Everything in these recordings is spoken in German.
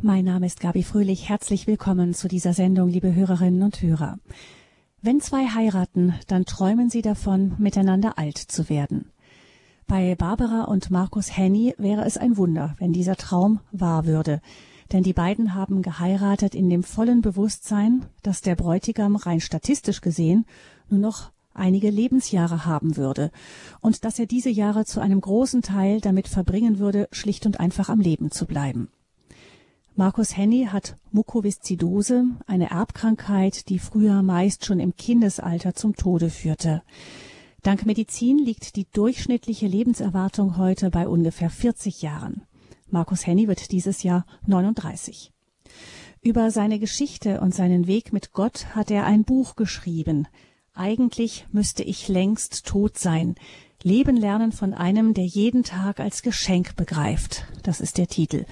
Mein Name ist Gabi Fröhlich. Herzlich willkommen zu dieser Sendung, liebe Hörerinnen und Hörer. Wenn zwei heiraten, dann träumen sie davon, miteinander alt zu werden. Bei Barbara und Markus Henny wäre es ein Wunder, wenn dieser Traum wahr würde. Denn die beiden haben geheiratet in dem vollen Bewusstsein, dass der Bräutigam rein statistisch gesehen nur noch einige Lebensjahre haben würde und dass er diese Jahre zu einem großen Teil damit verbringen würde, schlicht und einfach am Leben zu bleiben. Markus Henny hat Mukoviszidose, eine Erbkrankheit, die früher meist schon im Kindesalter zum Tode führte. Dank Medizin liegt die durchschnittliche Lebenserwartung heute bei ungefähr 40 Jahren. Markus Henny wird dieses Jahr 39. Über seine Geschichte und seinen Weg mit Gott hat er ein Buch geschrieben. Eigentlich müsste ich längst tot sein. Leben lernen von einem, der jeden Tag als Geschenk begreift. Das ist der Titel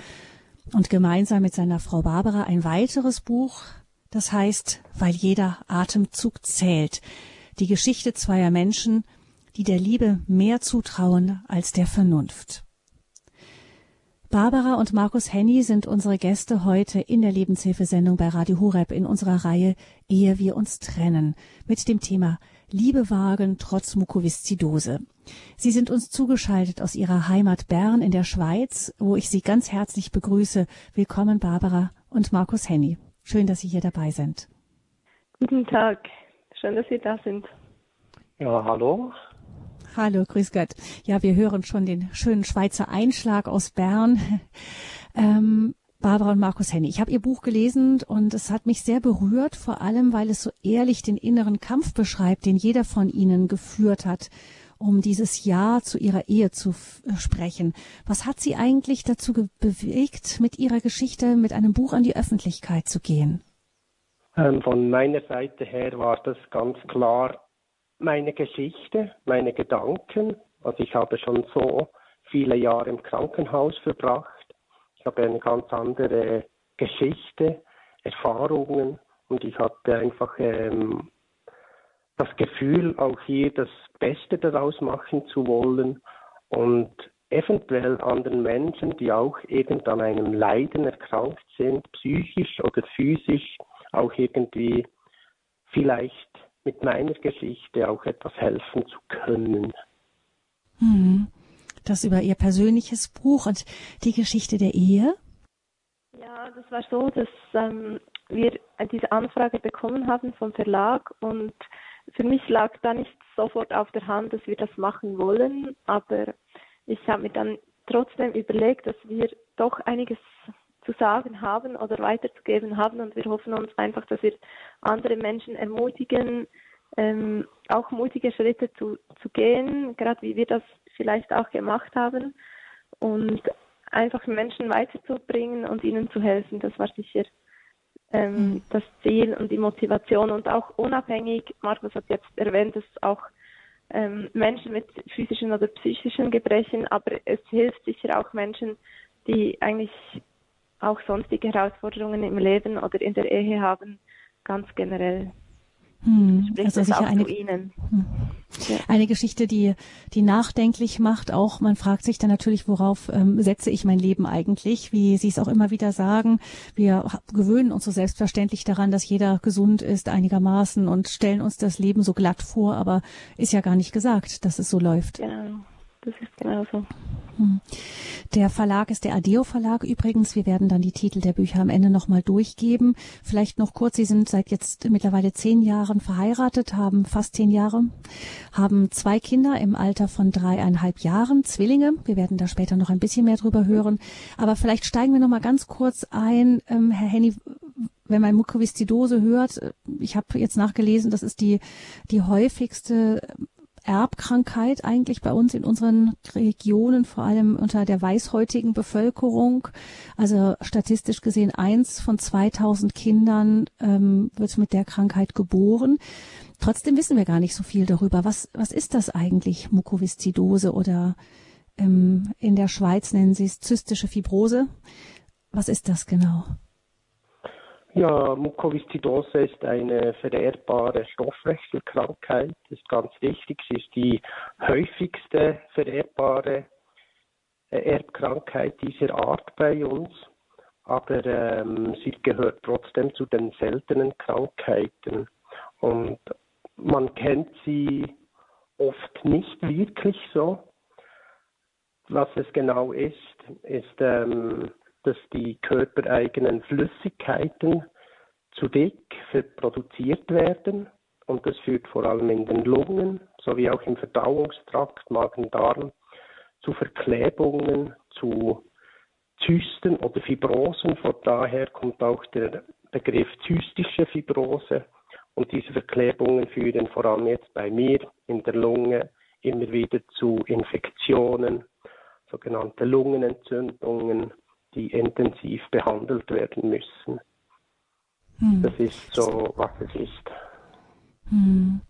und gemeinsam mit seiner Frau Barbara ein weiteres Buch, das heißt, weil jeder Atemzug zählt. Die Geschichte zweier Menschen, die der Liebe mehr zutrauen als der Vernunft. Barbara und Markus Henny sind unsere Gäste heute in der Lebenshilfesendung bei Radio Horeb in unserer Reihe Ehe wir uns trennen mit dem Thema Liebe wagen trotz Mukoviszidose. Sie sind uns zugeschaltet aus Ihrer Heimat Bern in der Schweiz, wo ich Sie ganz herzlich begrüße. Willkommen Barbara und Markus Henny. Schön, dass Sie hier dabei sind. Guten Tag. Schön, dass Sie da sind. Ja, hallo. Hallo, grüß Gott. Ja, wir hören schon den schönen Schweizer Einschlag aus Bern. Ähm, Barbara und Markus Henny. Ich habe Ihr Buch gelesen und es hat mich sehr berührt, vor allem weil es so ehrlich den inneren Kampf beschreibt, den jeder von Ihnen geführt hat, um dieses Ja zu Ihrer Ehe zu äh, sprechen. Was hat Sie eigentlich dazu bewegt, mit Ihrer Geschichte mit einem Buch an die Öffentlichkeit zu gehen? Ähm, von meiner Seite her war das ganz klar meine Geschichte, meine Gedanken. Also ich habe schon so viele Jahre im Krankenhaus verbracht. Ich habe eine ganz andere Geschichte, Erfahrungen und ich hatte einfach ähm, das Gefühl, auch hier das Beste daraus machen zu wollen und eventuell anderen Menschen, die auch irgend an einem Leiden erkrankt sind, psychisch oder physisch, auch irgendwie vielleicht mit meiner Geschichte auch etwas helfen zu können. Hm. Das über Ihr persönliches Buch und die Geschichte der Ehe? Ja, das war so, dass ähm, wir diese Anfrage bekommen haben vom Verlag und für mich lag da nicht sofort auf der Hand, dass wir das machen wollen, aber ich habe mir dann trotzdem überlegt, dass wir doch einiges zu sagen haben oder weiterzugeben haben und wir hoffen uns einfach, dass wir andere Menschen ermutigen, ähm, auch mutige Schritte zu, zu gehen, gerade wie wir das vielleicht auch gemacht haben und einfach Menschen weiterzubringen und ihnen zu helfen. Das war sicher ähm, mhm. das Ziel und die Motivation und auch unabhängig. Markus hat jetzt erwähnt, dass auch ähm, Menschen mit physischen oder psychischen Gebrechen, aber es hilft sicher auch Menschen, die eigentlich auch sonstige Herausforderungen im Leben oder in der Ehe haben, ganz generell. Hm, also sicher eine, hm. ja. eine Geschichte, die, die nachdenklich macht. Auch man fragt sich dann natürlich, worauf ähm, setze ich mein Leben eigentlich? Wie Sie es auch immer wieder sagen, wir gewöhnen uns so selbstverständlich daran, dass jeder gesund ist einigermaßen und stellen uns das Leben so glatt vor, aber ist ja gar nicht gesagt, dass es so läuft. Genau das ist genauso. Hm. Der Verlag ist der Adeo Verlag übrigens. Wir werden dann die Titel der Bücher am Ende nochmal durchgeben. Vielleicht noch kurz, Sie sind seit jetzt mittlerweile zehn Jahren verheiratet, haben fast zehn Jahre, haben zwei Kinder im Alter von dreieinhalb Jahren, Zwillinge. Wir werden da später noch ein bisschen mehr drüber hören. Aber vielleicht steigen wir nochmal ganz kurz ein, ähm, Herr Henny, wenn man Mukoviszidose hört, ich habe jetzt nachgelesen, das ist die, die häufigste Erbkrankheit eigentlich bei uns in unseren Regionen, vor allem unter der weißhäutigen Bevölkerung. Also statistisch gesehen eins von 2000 Kindern ähm, wird mit der Krankheit geboren. Trotzdem wissen wir gar nicht so viel darüber. Was, was ist das eigentlich, Mukoviszidose oder ähm, in der Schweiz nennen sie es zystische Fibrose? Was ist das genau? Ja, Mukoviszidose ist eine vererbbare Stoffwechselkrankheit. Das ist ganz wichtig. Sie ist die häufigste vererbbare äh, Erbkrankheit dieser Art bei uns. aber ähm, sie gehört trotzdem zu den seltenen Krankheiten. Und man kennt sie oft nicht wirklich so. Was es genau ist, ist, ähm, dass die körpereigenen Flüssigkeiten zu dick produziert werden und das führt vor allem in den Lungen sowie auch im Verdauungstrakt, Magen-Darm zu Verklebungen, zu Zysten oder Fibrosen. Von daher kommt auch der Begriff zystische Fibrose. Und diese Verklebungen führen vor allem jetzt bei mir in der Lunge immer wieder zu Infektionen, sogenannte Lungenentzündungen, die intensiv behandelt werden müssen. Hm. Das ist so, was es ist. Hm.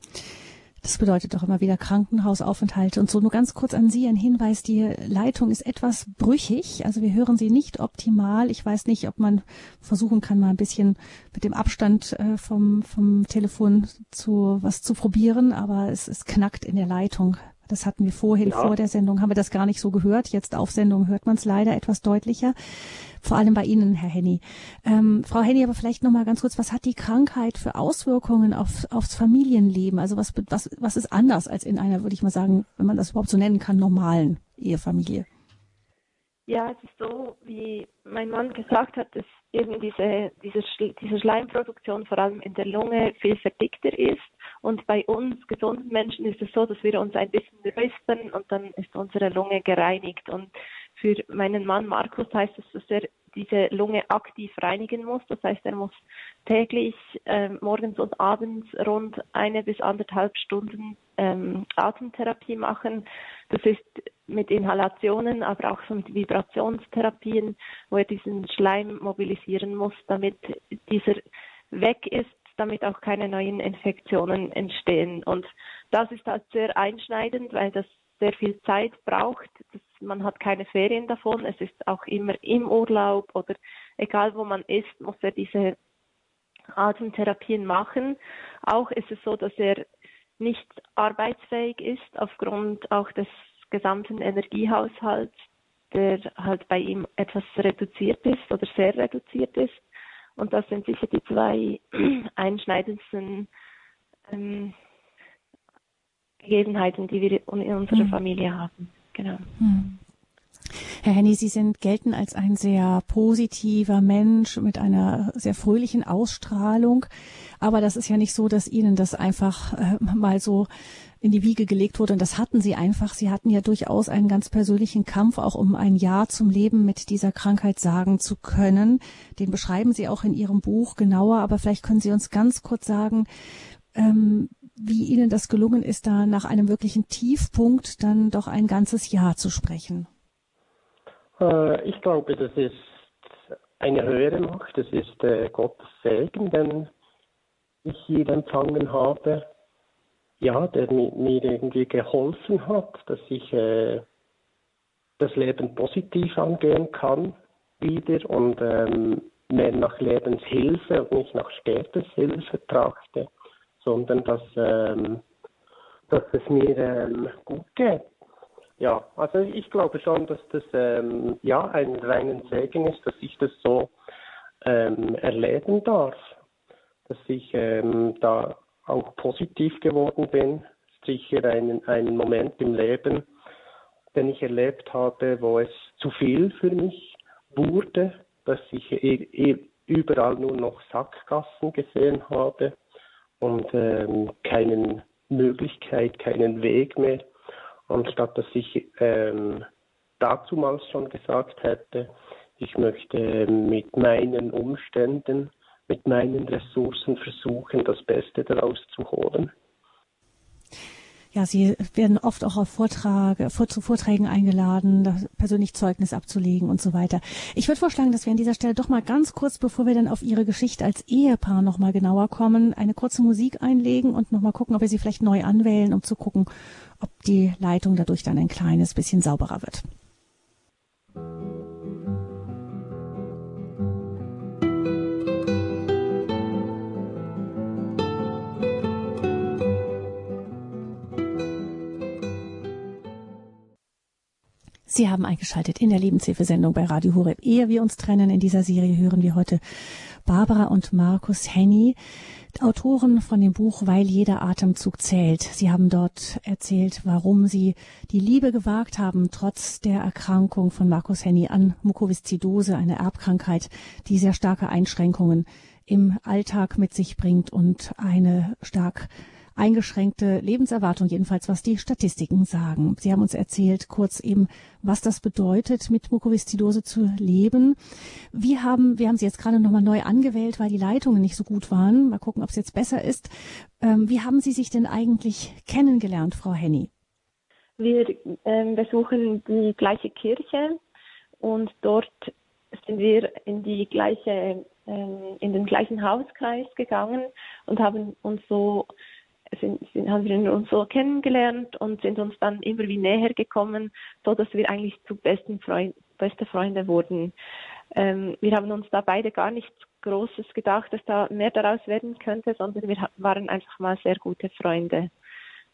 Das bedeutet doch immer wieder Krankenhausaufenthalte und so. Nur ganz kurz an Sie ein Hinweis. Die Leitung ist etwas brüchig. Also wir hören Sie nicht optimal. Ich weiß nicht, ob man versuchen kann, mal ein bisschen mit dem Abstand äh, vom, vom Telefon zu was zu probieren. Aber es, es knackt in der Leitung. Das hatten wir vorhin, ja. vor der Sendung haben wir das gar nicht so gehört. Jetzt auf Sendung hört man es leider etwas deutlicher. Vor allem bei Ihnen, Herr Henny. Ähm, Frau Henny, aber vielleicht noch mal ganz kurz, was hat die Krankheit für Auswirkungen auf, aufs Familienleben? Also was, was, was ist anders als in einer, würde ich mal sagen, wenn man das überhaupt so nennen kann, normalen Ehefamilie? Ja, es ist so, wie mein Mann gesagt hat, dass eben diese, diese, diese Schleimproduktion vor allem in der Lunge viel verdickter ist. Und bei uns gesunden Menschen ist es so, dass wir uns ein bisschen räuspern und dann ist unsere Lunge gereinigt. Und für meinen Mann Markus heißt es, dass er diese Lunge aktiv reinigen muss. Das heißt, er muss täglich äh, morgens und abends rund eine bis anderthalb Stunden ähm, Atemtherapie machen. Das ist mit Inhalationen, aber auch mit Vibrationstherapien, wo er diesen Schleim mobilisieren muss, damit dieser weg ist, damit auch keine neuen Infektionen entstehen. Und das ist halt sehr einschneidend, weil das sehr viel Zeit braucht. Das, man hat keine Ferien davon. Es ist auch immer im Urlaub oder egal wo man ist, muss er diese Atemtherapien machen. Auch ist es so, dass er nicht arbeitsfähig ist aufgrund auch des gesamten Energiehaushalts, der halt bei ihm etwas reduziert ist oder sehr reduziert ist. Und das sind sicher die zwei einschneidendsten ähm, Gegebenheiten, die wir in unserer hm. Familie haben. Genau. Hm. Herr Henny, Sie sind gelten als ein sehr positiver Mensch mit einer sehr fröhlichen Ausstrahlung. Aber das ist ja nicht so, dass Ihnen das einfach äh, mal so in die Wiege gelegt wurde. Und das hatten Sie einfach. Sie hatten ja durchaus einen ganz persönlichen Kampf, auch um ein Ja zum Leben mit dieser Krankheit sagen zu können. Den beschreiben Sie auch in Ihrem Buch genauer. Aber vielleicht können Sie uns ganz kurz sagen, ähm, wie Ihnen das gelungen ist, da nach einem wirklichen Tiefpunkt dann doch ein ganzes Jahr zu sprechen. Äh, ich glaube, das ist eine höhere Macht, das ist äh, Gottes Segen, den ich hier empfangen habe. Ja, der mir irgendwie geholfen hat, dass ich äh, das Leben positiv angehen kann wieder und ähm, mehr nach Lebenshilfe und nicht nach Sterbenshilfe trachte sondern dass, ähm, dass es mir ähm, gut geht. Ja, also ich glaube schon, dass das ähm, ja ein reinen Segen ist, dass ich das so ähm, erleben darf, dass ich ähm, da auch positiv geworden bin. Sicher ein, ein Moment im Leben, den ich erlebt habe, wo es zu viel für mich wurde, dass ich e e überall nur noch Sackgassen gesehen habe und ähm, keinen Möglichkeit, keinen Weg mehr. Anstatt dass ich ähm, dazumals schon gesagt hätte, ich möchte mit meinen Umständen, mit meinen Ressourcen versuchen, das Beste daraus zu holen ja, Sie werden oft auch auf Vortrag, vor, zu Vorträgen eingeladen, persönlich Zeugnis abzulegen und so weiter. Ich würde vorschlagen, dass wir an dieser Stelle doch mal ganz kurz, bevor wir dann auf Ihre Geschichte als Ehepaar noch mal genauer kommen, eine kurze Musik einlegen und noch mal gucken, ob wir sie vielleicht neu anwählen, um zu gucken, ob die Leitung dadurch dann ein kleines bisschen sauberer wird. Sie haben eingeschaltet in der Lebenshilfesendung bei Radio Horeb. Ehe wir uns trennen in dieser Serie, hören wir heute Barbara und Markus Henny, Autoren von dem Buch Weil jeder Atemzug zählt. Sie haben dort erzählt, warum sie die Liebe gewagt haben, trotz der Erkrankung von Markus Henny an Mukoviszidose, eine Erbkrankheit, die sehr starke Einschränkungen im Alltag mit sich bringt und eine stark eingeschränkte Lebenserwartung, jedenfalls was die Statistiken sagen. Sie haben uns erzählt kurz eben, was das bedeutet, mit Mukoviszidose zu leben. Wie haben, wir haben Sie jetzt gerade nochmal neu angewählt, weil die Leitungen nicht so gut waren. Mal gucken, ob es jetzt besser ist. Ähm, wie haben Sie sich denn eigentlich kennengelernt, Frau Henny? Wir ähm, besuchen die gleiche Kirche und dort sind wir in die gleiche ähm, in den gleichen Hauskreis gegangen und haben uns so sind, sind, haben wir uns so kennengelernt und sind uns dann immer wie näher gekommen, so dass wir eigentlich zu besten Freund, beste Freunde wurden. Ähm, wir haben uns da beide gar nichts Großes gedacht, dass da mehr daraus werden könnte, sondern wir waren einfach mal sehr gute Freunde.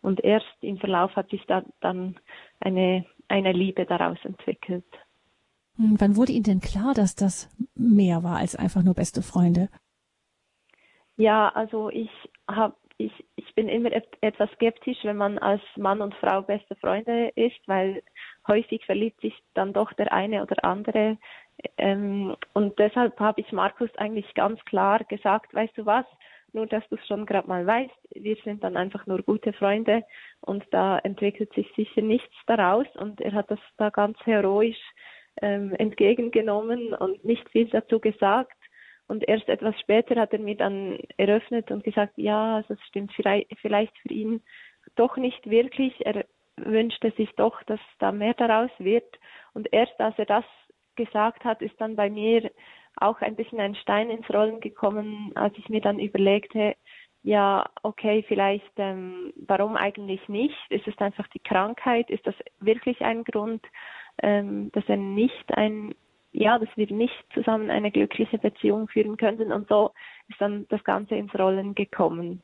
Und erst im Verlauf hat sich da dann eine, eine Liebe daraus entwickelt. Hm, wann wurde Ihnen denn klar, dass das mehr war als einfach nur beste Freunde? Ja, also ich habe ich, ich bin immer etwas skeptisch, wenn man als Mann und Frau beste Freunde ist, weil häufig verliebt sich dann doch der eine oder andere. Ähm, und deshalb habe ich Markus eigentlich ganz klar gesagt, weißt du was, nur dass du es schon gerade mal weißt, wir sind dann einfach nur gute Freunde und da entwickelt sich sicher nichts daraus. Und er hat das da ganz heroisch ähm, entgegengenommen und nicht viel dazu gesagt und erst etwas später hat er mir dann eröffnet und gesagt, ja, es stimmt vielleicht für ihn doch nicht wirklich. Er wünschte sich doch, dass da mehr daraus wird. Und erst als er das gesagt hat, ist dann bei mir auch ein bisschen ein Stein ins Rollen gekommen, als ich mir dann überlegte, ja, okay, vielleicht, ähm, warum eigentlich nicht? Ist es einfach die Krankheit? Ist das wirklich ein Grund, ähm, dass er nicht ein ja, dass wir nicht zusammen eine glückliche Beziehung führen könnten. Und so ist dann das Ganze ins Rollen gekommen.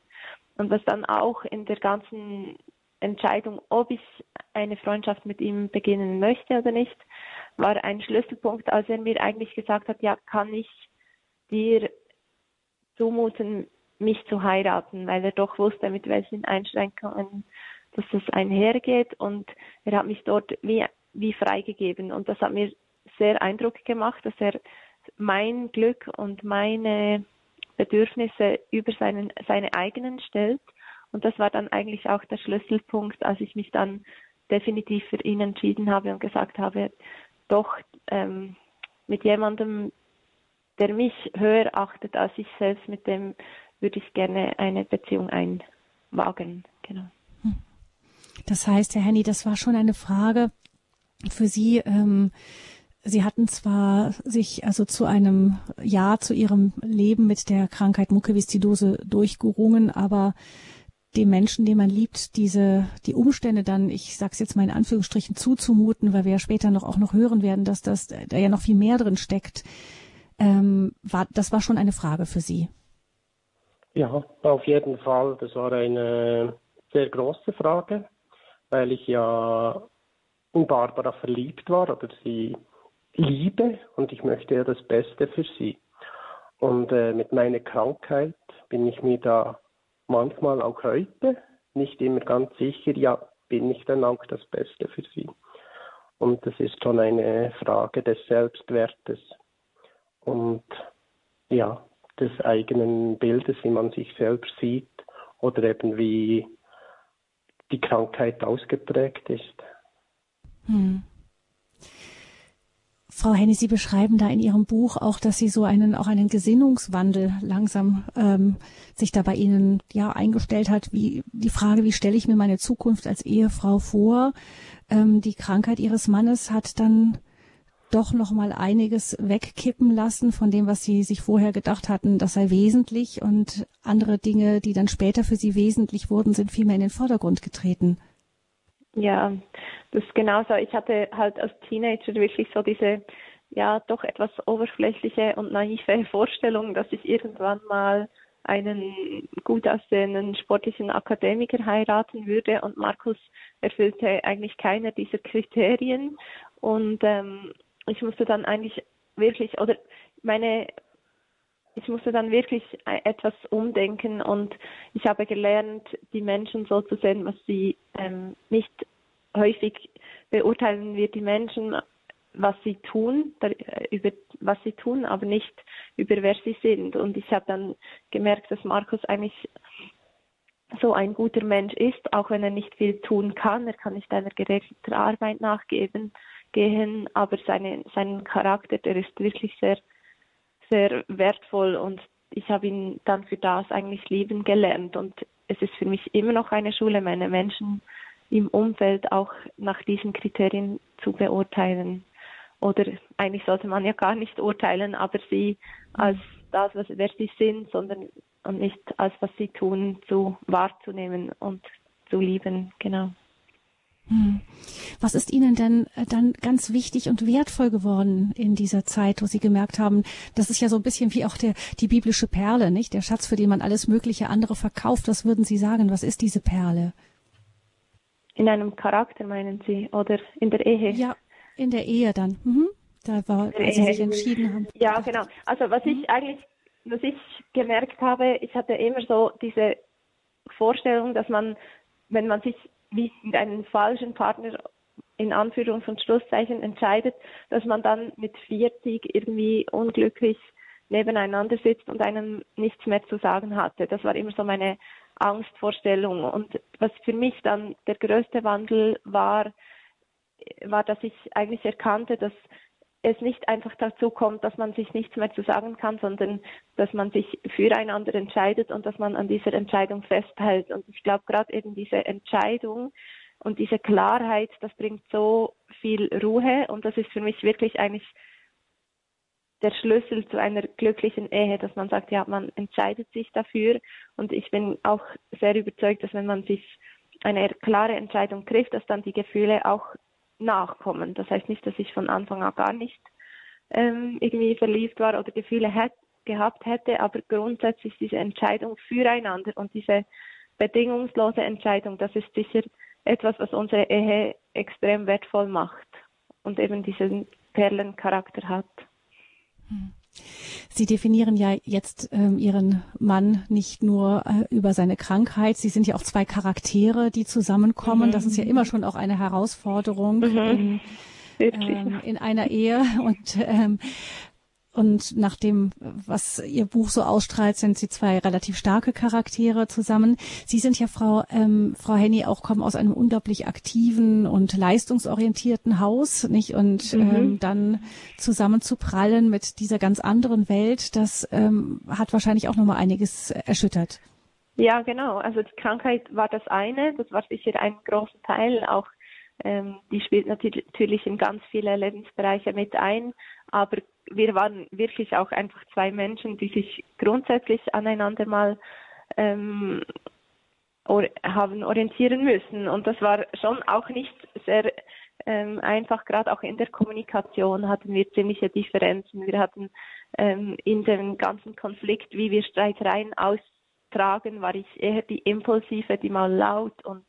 Und was dann auch in der ganzen Entscheidung, ob ich eine Freundschaft mit ihm beginnen möchte oder nicht, war ein Schlüsselpunkt, als er mir eigentlich gesagt hat, ja, kann ich dir zumuten, mich zu heiraten, weil er doch wusste, mit welchen Einschränkungen dass das einhergeht und er hat mich dort wie, wie freigegeben und das hat mir sehr Eindruck gemacht, dass er mein Glück und meine Bedürfnisse über seinen, seine eigenen stellt. Und das war dann eigentlich auch der Schlüsselpunkt, als ich mich dann definitiv für ihn entschieden habe und gesagt habe, doch ähm, mit jemandem, der mich höher achtet als ich selbst, mit dem würde ich gerne eine Beziehung einwagen. Genau. Das heißt, Herr Henny, das war schon eine Frage für Sie, ähm, Sie hatten zwar sich also zu einem Ja zu ihrem Leben mit der Krankheit Mukoviszidose durchgerungen, aber dem Menschen, den man liebt, diese die Umstände dann, ich sag's jetzt mal in Anführungsstrichen, zuzumuten, weil wir ja später noch auch noch hören werden, dass das da ja noch viel mehr drin steckt, ähm, war das war schon eine Frage für Sie. Ja, auf jeden Fall. Das war eine sehr große Frage, weil ich ja in Barbara verliebt war oder sie liebe und ich möchte ja das Beste für sie. Und äh, mit meiner Krankheit bin ich mir da manchmal auch heute nicht immer ganz sicher, ja, bin ich dann auch das Beste für sie. Und das ist schon eine Frage des Selbstwertes und ja, des eigenen Bildes, wie man sich selbst sieht oder eben wie die Krankheit ausgeprägt ist. Hm. Frau Henny, Sie beschreiben da in Ihrem Buch auch, dass Sie so einen auch einen Gesinnungswandel langsam ähm, sich da bei Ihnen ja eingestellt hat. Wie die Frage, wie stelle ich mir meine Zukunft als Ehefrau vor? Ähm, die Krankheit Ihres Mannes hat dann doch noch mal einiges wegkippen lassen von dem, was Sie sich vorher gedacht hatten, das sei wesentlich und andere Dinge, die dann später für Sie wesentlich wurden, sind vielmehr in den Vordergrund getreten. Ja, das ist genauso. Ich hatte halt als Teenager wirklich so diese, ja, doch etwas oberflächliche und naive Vorstellung, dass ich irgendwann mal einen gut aussehenden sportlichen Akademiker heiraten würde. Und Markus erfüllte eigentlich keiner dieser Kriterien. Und ähm, ich musste dann eigentlich wirklich, oder meine, ich musste dann wirklich etwas umdenken. Und ich habe gelernt, die Menschen so zu sehen, was sie ähm, nicht häufig beurteilen wir die Menschen, was sie tun, über was sie tun, aber nicht über wer sie sind. Und ich habe dann gemerkt, dass Markus eigentlich so ein guter Mensch ist, auch wenn er nicht viel tun kann. Er kann nicht einer geregelten Arbeit nachgeben gehen, aber seine, seinen Charakter, der ist wirklich sehr, sehr wertvoll und ich habe ihn dann für das eigentlich lieben gelernt und es ist für mich immer noch eine Schule, meine Menschen im Umfeld auch nach diesen Kriterien zu beurteilen. Oder eigentlich sollte man ja gar nicht urteilen, aber sie als das, was, wer sie sind, sondern nicht als was sie tun, zu wahrzunehmen und zu lieben, genau. Hm. Was ist Ihnen denn äh, dann ganz wichtig und wertvoll geworden in dieser Zeit, wo Sie gemerkt haben, das ist ja so ein bisschen wie auch der, die biblische Perle, nicht? Der Schatz, für den man alles mögliche andere verkauft. Was würden Sie sagen? Was ist diese Perle? In einem Charakter, meinen Sie? Oder in der Ehe? Ja, in der Ehe dann. Mhm. Da war, als Sie sich entschieden haben. Ja, genau. Also was ich eigentlich, was ich gemerkt habe, ich hatte immer so diese Vorstellung, dass man, wenn man sich wie mit einem falschen Partner in Anführungs- und Schlusszeichen entscheidet, dass man dann mit 40 irgendwie unglücklich nebeneinander sitzt und einem nichts mehr zu sagen hatte. Das war immer so meine Angstvorstellung. Und was für mich dann der größte Wandel war, war, dass ich eigentlich erkannte, dass es nicht einfach dazu kommt, dass man sich nichts mehr zu sagen kann, sondern dass man sich füreinander entscheidet und dass man an dieser Entscheidung festhält. Und ich glaube, gerade eben diese Entscheidung und diese Klarheit, das bringt so viel Ruhe und das ist für mich wirklich eigentlich der Schlüssel zu einer glücklichen Ehe, dass man sagt, ja, man entscheidet sich dafür und ich bin auch sehr überzeugt, dass wenn man sich eine klare Entscheidung trifft, dass dann die Gefühle auch nachkommen. Das heißt nicht, dass ich von Anfang an gar nicht ähm, irgendwie verliebt war oder Gefühle hätte, gehabt hätte, aber grundsätzlich diese Entscheidung füreinander und diese bedingungslose Entscheidung, das ist sicher etwas, was unsere Ehe extrem wertvoll macht und eben diesen Perlencharakter hat. Sie definieren ja jetzt ähm, Ihren Mann nicht nur äh, über seine Krankheit. Sie sind ja auch zwei Charaktere, die zusammenkommen. Mhm. Das ist ja immer schon auch eine Herausforderung mhm. in, ähm, in einer Ehe. Und ähm, und nach dem, was Ihr Buch so ausstrahlt, sind Sie zwei relativ starke Charaktere zusammen. Sie sind ja Frau, ähm, Frau Henny auch kommen aus einem unglaublich aktiven und leistungsorientierten Haus, nicht? Und mhm. ähm, dann zusammen zu prallen mit dieser ganz anderen Welt, das ähm, hat wahrscheinlich auch nochmal einiges erschüttert. Ja, genau. Also die Krankheit war das eine, das war sicher ein großer Teil. Auch ähm, die spielt natürlich in ganz viele Lebensbereiche mit ein, aber wir waren wirklich auch einfach zwei Menschen, die sich grundsätzlich aneinander mal ähm, or haben orientieren müssen. Und das war schon auch nicht sehr ähm, einfach, gerade auch in der Kommunikation hatten wir ziemliche Differenzen. Wir hatten ähm, in dem ganzen Konflikt, wie wir Streitereien austragen, war ich eher die Impulsive, die mal laut und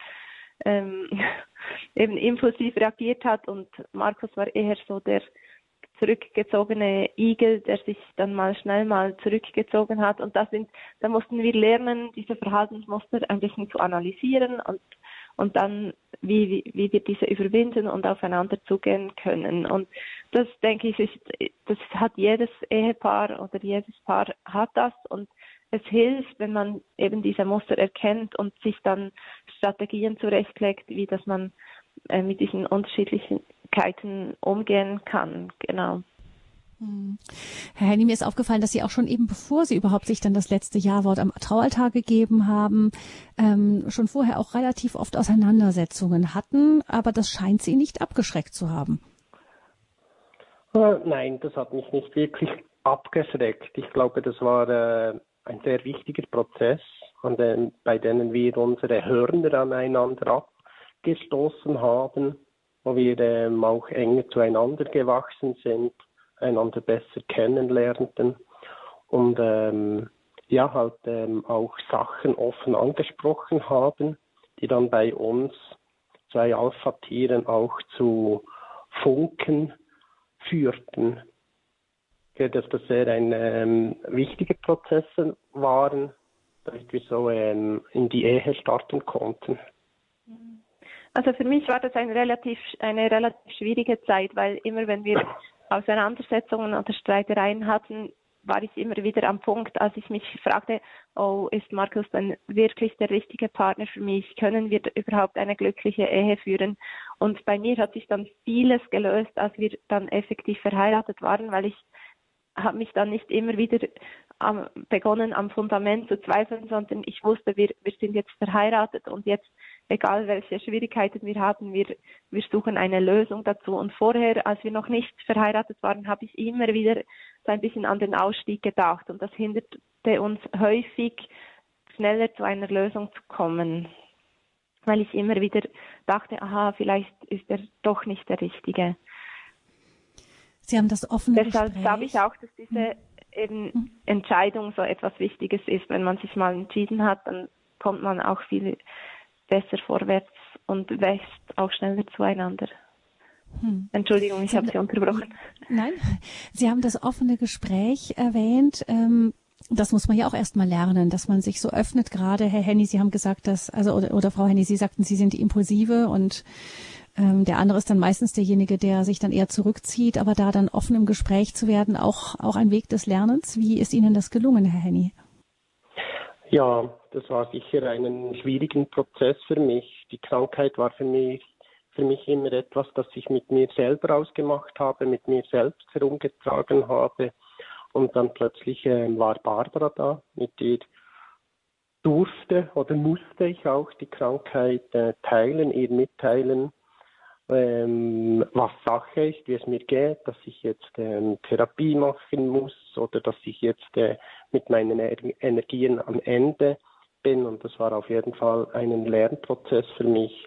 ähm, eben impulsiv reagiert hat und Markus war eher so der zurückgezogene Igel, der sich dann mal schnell mal zurückgezogen hat. Und da sind, da mussten wir lernen, diese Verhaltensmuster ein bisschen zu analysieren und und dann, wie, wie, wie wir diese überwinden und aufeinander zugehen können. Und das, denke ich, ist, das hat jedes Ehepaar oder jedes Paar hat das und es hilft, wenn man eben diese Muster erkennt und sich dann Strategien zurechtlegt, wie dass man äh, mit diesen Unterschiedlichkeiten umgehen kann. Genau. Hm. Herr Henny, mir ist aufgefallen, dass Sie auch schon eben, bevor Sie überhaupt sich dann das letzte Jawort am Traualtar gegeben haben, ähm, schon vorher auch relativ oft Auseinandersetzungen hatten, aber das scheint Sie nicht abgeschreckt zu haben. Äh, nein, das hat mich nicht wirklich abgeschreckt. Ich glaube, das war äh, ein sehr wichtiger Prozess, an den, bei denen wir unsere Hörner aneinander abgestoßen haben, wo wir ähm, auch enger zueinander gewachsen sind, einander besser kennenlernten und ähm, ja halt ähm, auch Sachen offen angesprochen haben, die dann bei uns zwei Alpha-Tieren auch zu Funken führten. Dass das sehr ein ähm, wichtige Prozesse waren, damit wir so ähm, in die Ehe starten konnten. Also für mich war das eine relativ, eine relativ schwierige Zeit, weil immer wenn wir Auseinandersetzungen oder Streitereien hatten, war ich immer wieder am Punkt, als ich mich fragte, oh, ist Markus dann wirklich der richtige Partner für mich? Können wir überhaupt eine glückliche Ehe führen? Und bei mir hat sich dann vieles gelöst, als wir dann effektiv verheiratet waren, weil ich habe mich dann nicht immer wieder am, begonnen am Fundament zu zweifeln, sondern ich wusste, wir, wir sind jetzt verheiratet und jetzt egal welche Schwierigkeiten wir haben, wir, wir suchen eine Lösung dazu. Und vorher, als wir noch nicht verheiratet waren, habe ich immer wieder so ein bisschen an den Ausstieg gedacht. Und das hinderte uns häufig, schneller zu einer Lösung zu kommen. Weil ich immer wieder dachte, aha, vielleicht ist er doch nicht der Richtige. Sie haben das offene Deshalb glaube ich auch, dass diese eben mhm. Entscheidung so etwas Wichtiges ist. Wenn man sich mal entschieden hat, dann kommt man auch viel besser vorwärts und wächst auch schneller zueinander. Hm. Entschuldigung, ich habe Sie unterbrochen. Nein, Sie haben das offene Gespräch erwähnt. Ähm, das muss man ja auch erstmal lernen, dass man sich so öffnet. Gerade Herr Henny, Sie haben gesagt, dass, also oder, oder Frau Henny, Sie sagten, Sie sind die Impulsive und ähm, der andere ist dann meistens derjenige, der sich dann eher zurückzieht, aber da dann offen im Gespräch zu werden, auch, auch ein Weg des Lernens. Wie ist Ihnen das gelungen, Herr Henny? Ja, das war sicher ein schwierigen Prozess für mich. Die Krankheit war für mich, für mich immer etwas, das ich mit mir selber ausgemacht habe, mit mir selbst herumgetragen habe. Und dann plötzlich äh, war Barbara da, mit ihr durfte oder musste ich auch die Krankheit äh, teilen, ihr mitteilen, ähm, was Sache ist, wie es mir geht, dass ich jetzt ähm, Therapie machen muss oder dass ich jetzt äh, mit meinen Energien am Ende bin. Und das war auf jeden Fall ein Lernprozess für mich,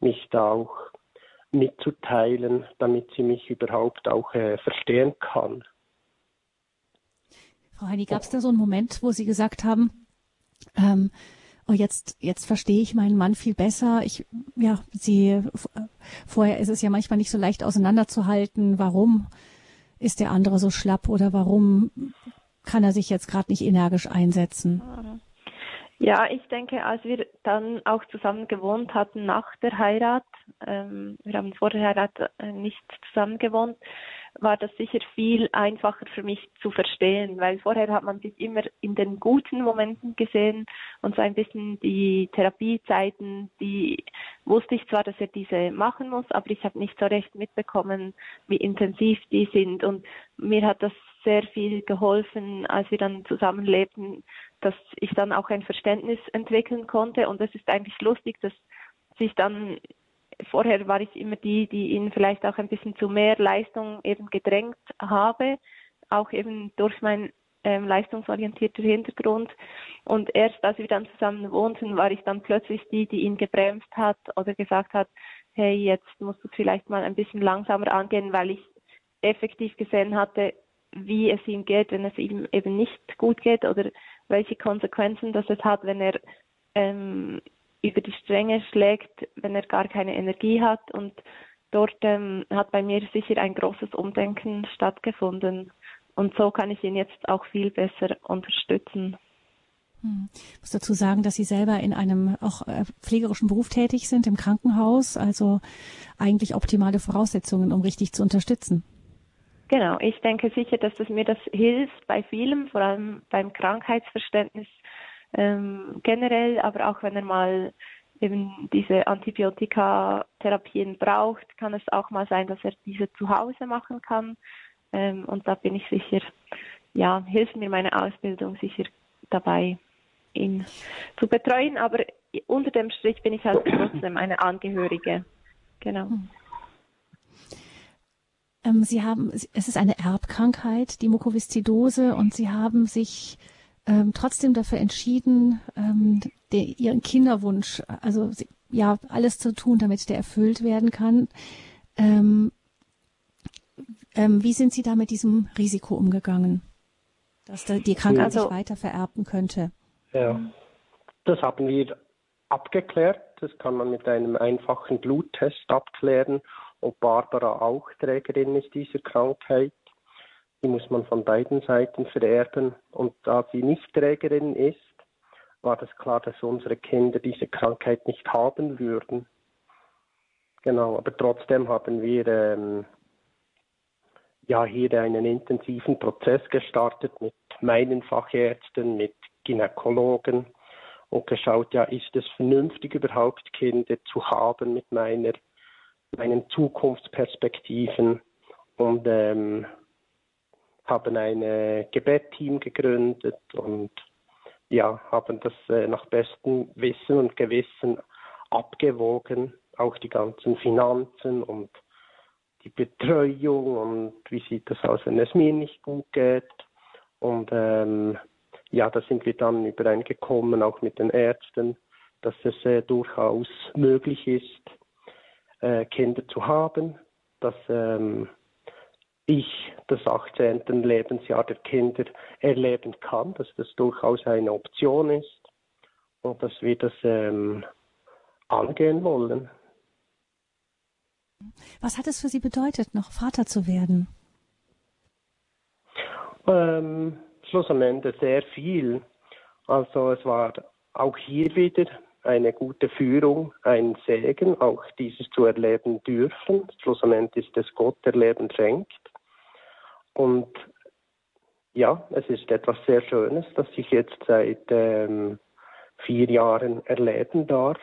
mich da auch mitzuteilen, damit sie mich überhaupt auch äh, verstehen kann. Frau Heini, gab es da so einen Moment, wo Sie gesagt haben, ähm, oh, jetzt, jetzt verstehe ich meinen Mann viel besser. Ich, ja, sie, vorher ist es ja manchmal nicht so leicht auseinanderzuhalten. Warum ist der andere so schlapp oder warum kann er sich jetzt gerade nicht energisch einsetzen? Ja, ich denke, als wir dann auch zusammen gewohnt hatten nach der Heirat, ähm, wir haben vor der Heirat äh, nicht zusammen gewohnt, war das sicher viel einfacher für mich zu verstehen, weil vorher hat man sich immer in den guten Momenten gesehen und so ein bisschen die Therapiezeiten, die wusste ich zwar, dass er diese machen muss, aber ich habe nicht so recht mitbekommen, wie intensiv die sind. Und mir hat das sehr viel geholfen, als wir dann zusammenlebten, dass ich dann auch ein Verständnis entwickeln konnte und es ist eigentlich lustig, dass sich dann vorher war ich immer die, die ihn vielleicht auch ein bisschen zu mehr Leistung eben gedrängt habe, auch eben durch mein ähm, leistungsorientierter Hintergrund. Und erst als wir dann zusammen wohnten, war ich dann plötzlich die, die ihn gebremst hat oder gesagt hat, hey, jetzt musst du vielleicht mal ein bisschen langsamer angehen, weil ich effektiv gesehen hatte, wie es ihm geht, wenn es ihm eben nicht gut geht oder welche Konsequenzen das es hat, wenn er ähm, über die Stränge schlägt, wenn er gar keine Energie hat. Und dort ähm, hat bei mir sicher ein großes Umdenken stattgefunden. Und so kann ich ihn jetzt auch viel besser unterstützen. Hm. Ich muss dazu sagen, dass Sie selber in einem auch äh, pflegerischen Beruf tätig sind, im Krankenhaus, also eigentlich optimale Voraussetzungen, um richtig zu unterstützen. Genau, ich denke sicher, dass das mir das hilft bei vielem, vor allem beim Krankheitsverständnis ähm, generell, aber auch wenn er mal eben diese Antibiotika-Therapien braucht, kann es auch mal sein, dass er diese zu Hause machen kann. Ähm, und da bin ich sicher, ja, hilft mir meine Ausbildung sicher dabei, ihn zu betreuen. Aber unter dem Strich bin ich halt trotzdem eine Angehörige. Genau. Hm. Ähm, Sie haben, es ist eine Erbkrankheit, die Mukoviszidose, und Sie haben sich ähm, trotzdem dafür entschieden, ähm, der, ihren Kinderwunsch, also ja, alles zu tun, damit der erfüllt werden kann. Ähm, ähm, wie sind Sie da mit diesem Risiko umgegangen, dass da die Krankheit also, sich weiter vererben könnte? Ja, das haben wir abgeklärt. Das kann man mit einem einfachen Bluttest abklären. Ob Barbara auch Trägerin ist dieser Krankheit. Die muss man von beiden Seiten vererben. Und da sie nicht Trägerin ist, war das klar, dass unsere Kinder diese Krankheit nicht haben würden. Genau, aber trotzdem haben wir ähm, ja hier einen intensiven Prozess gestartet mit meinen Fachärzten, mit Gynäkologen und geschaut, ja, ist es vernünftig überhaupt Kinder zu haben mit meiner meinen Zukunftsperspektiven und ähm, haben ein Gebetteam gegründet und ja, haben das äh, nach bestem Wissen und Gewissen abgewogen, auch die ganzen Finanzen und die Betreuung und wie sieht das aus, wenn es mir nicht gut geht. Und ähm, ja, da sind wir dann übereingekommen, auch mit den Ärzten, dass es äh, durchaus möglich ist, äh, Kinder zu haben, dass ähm, ich das 18. Lebensjahr der Kinder erleben kann, dass das durchaus eine Option ist und dass wir das ähm, angehen wollen. Was hat es für Sie bedeutet, noch Vater zu werden? Ähm, Schluss am Ende sehr viel. Also es war auch hier wieder eine gute Führung, ein Segen, auch dieses zu erleben dürfen. Schlussendlich ist es Gott, der Leben schenkt. Und ja, es ist etwas sehr Schönes, das ich jetzt seit ähm, vier Jahren erleben darf.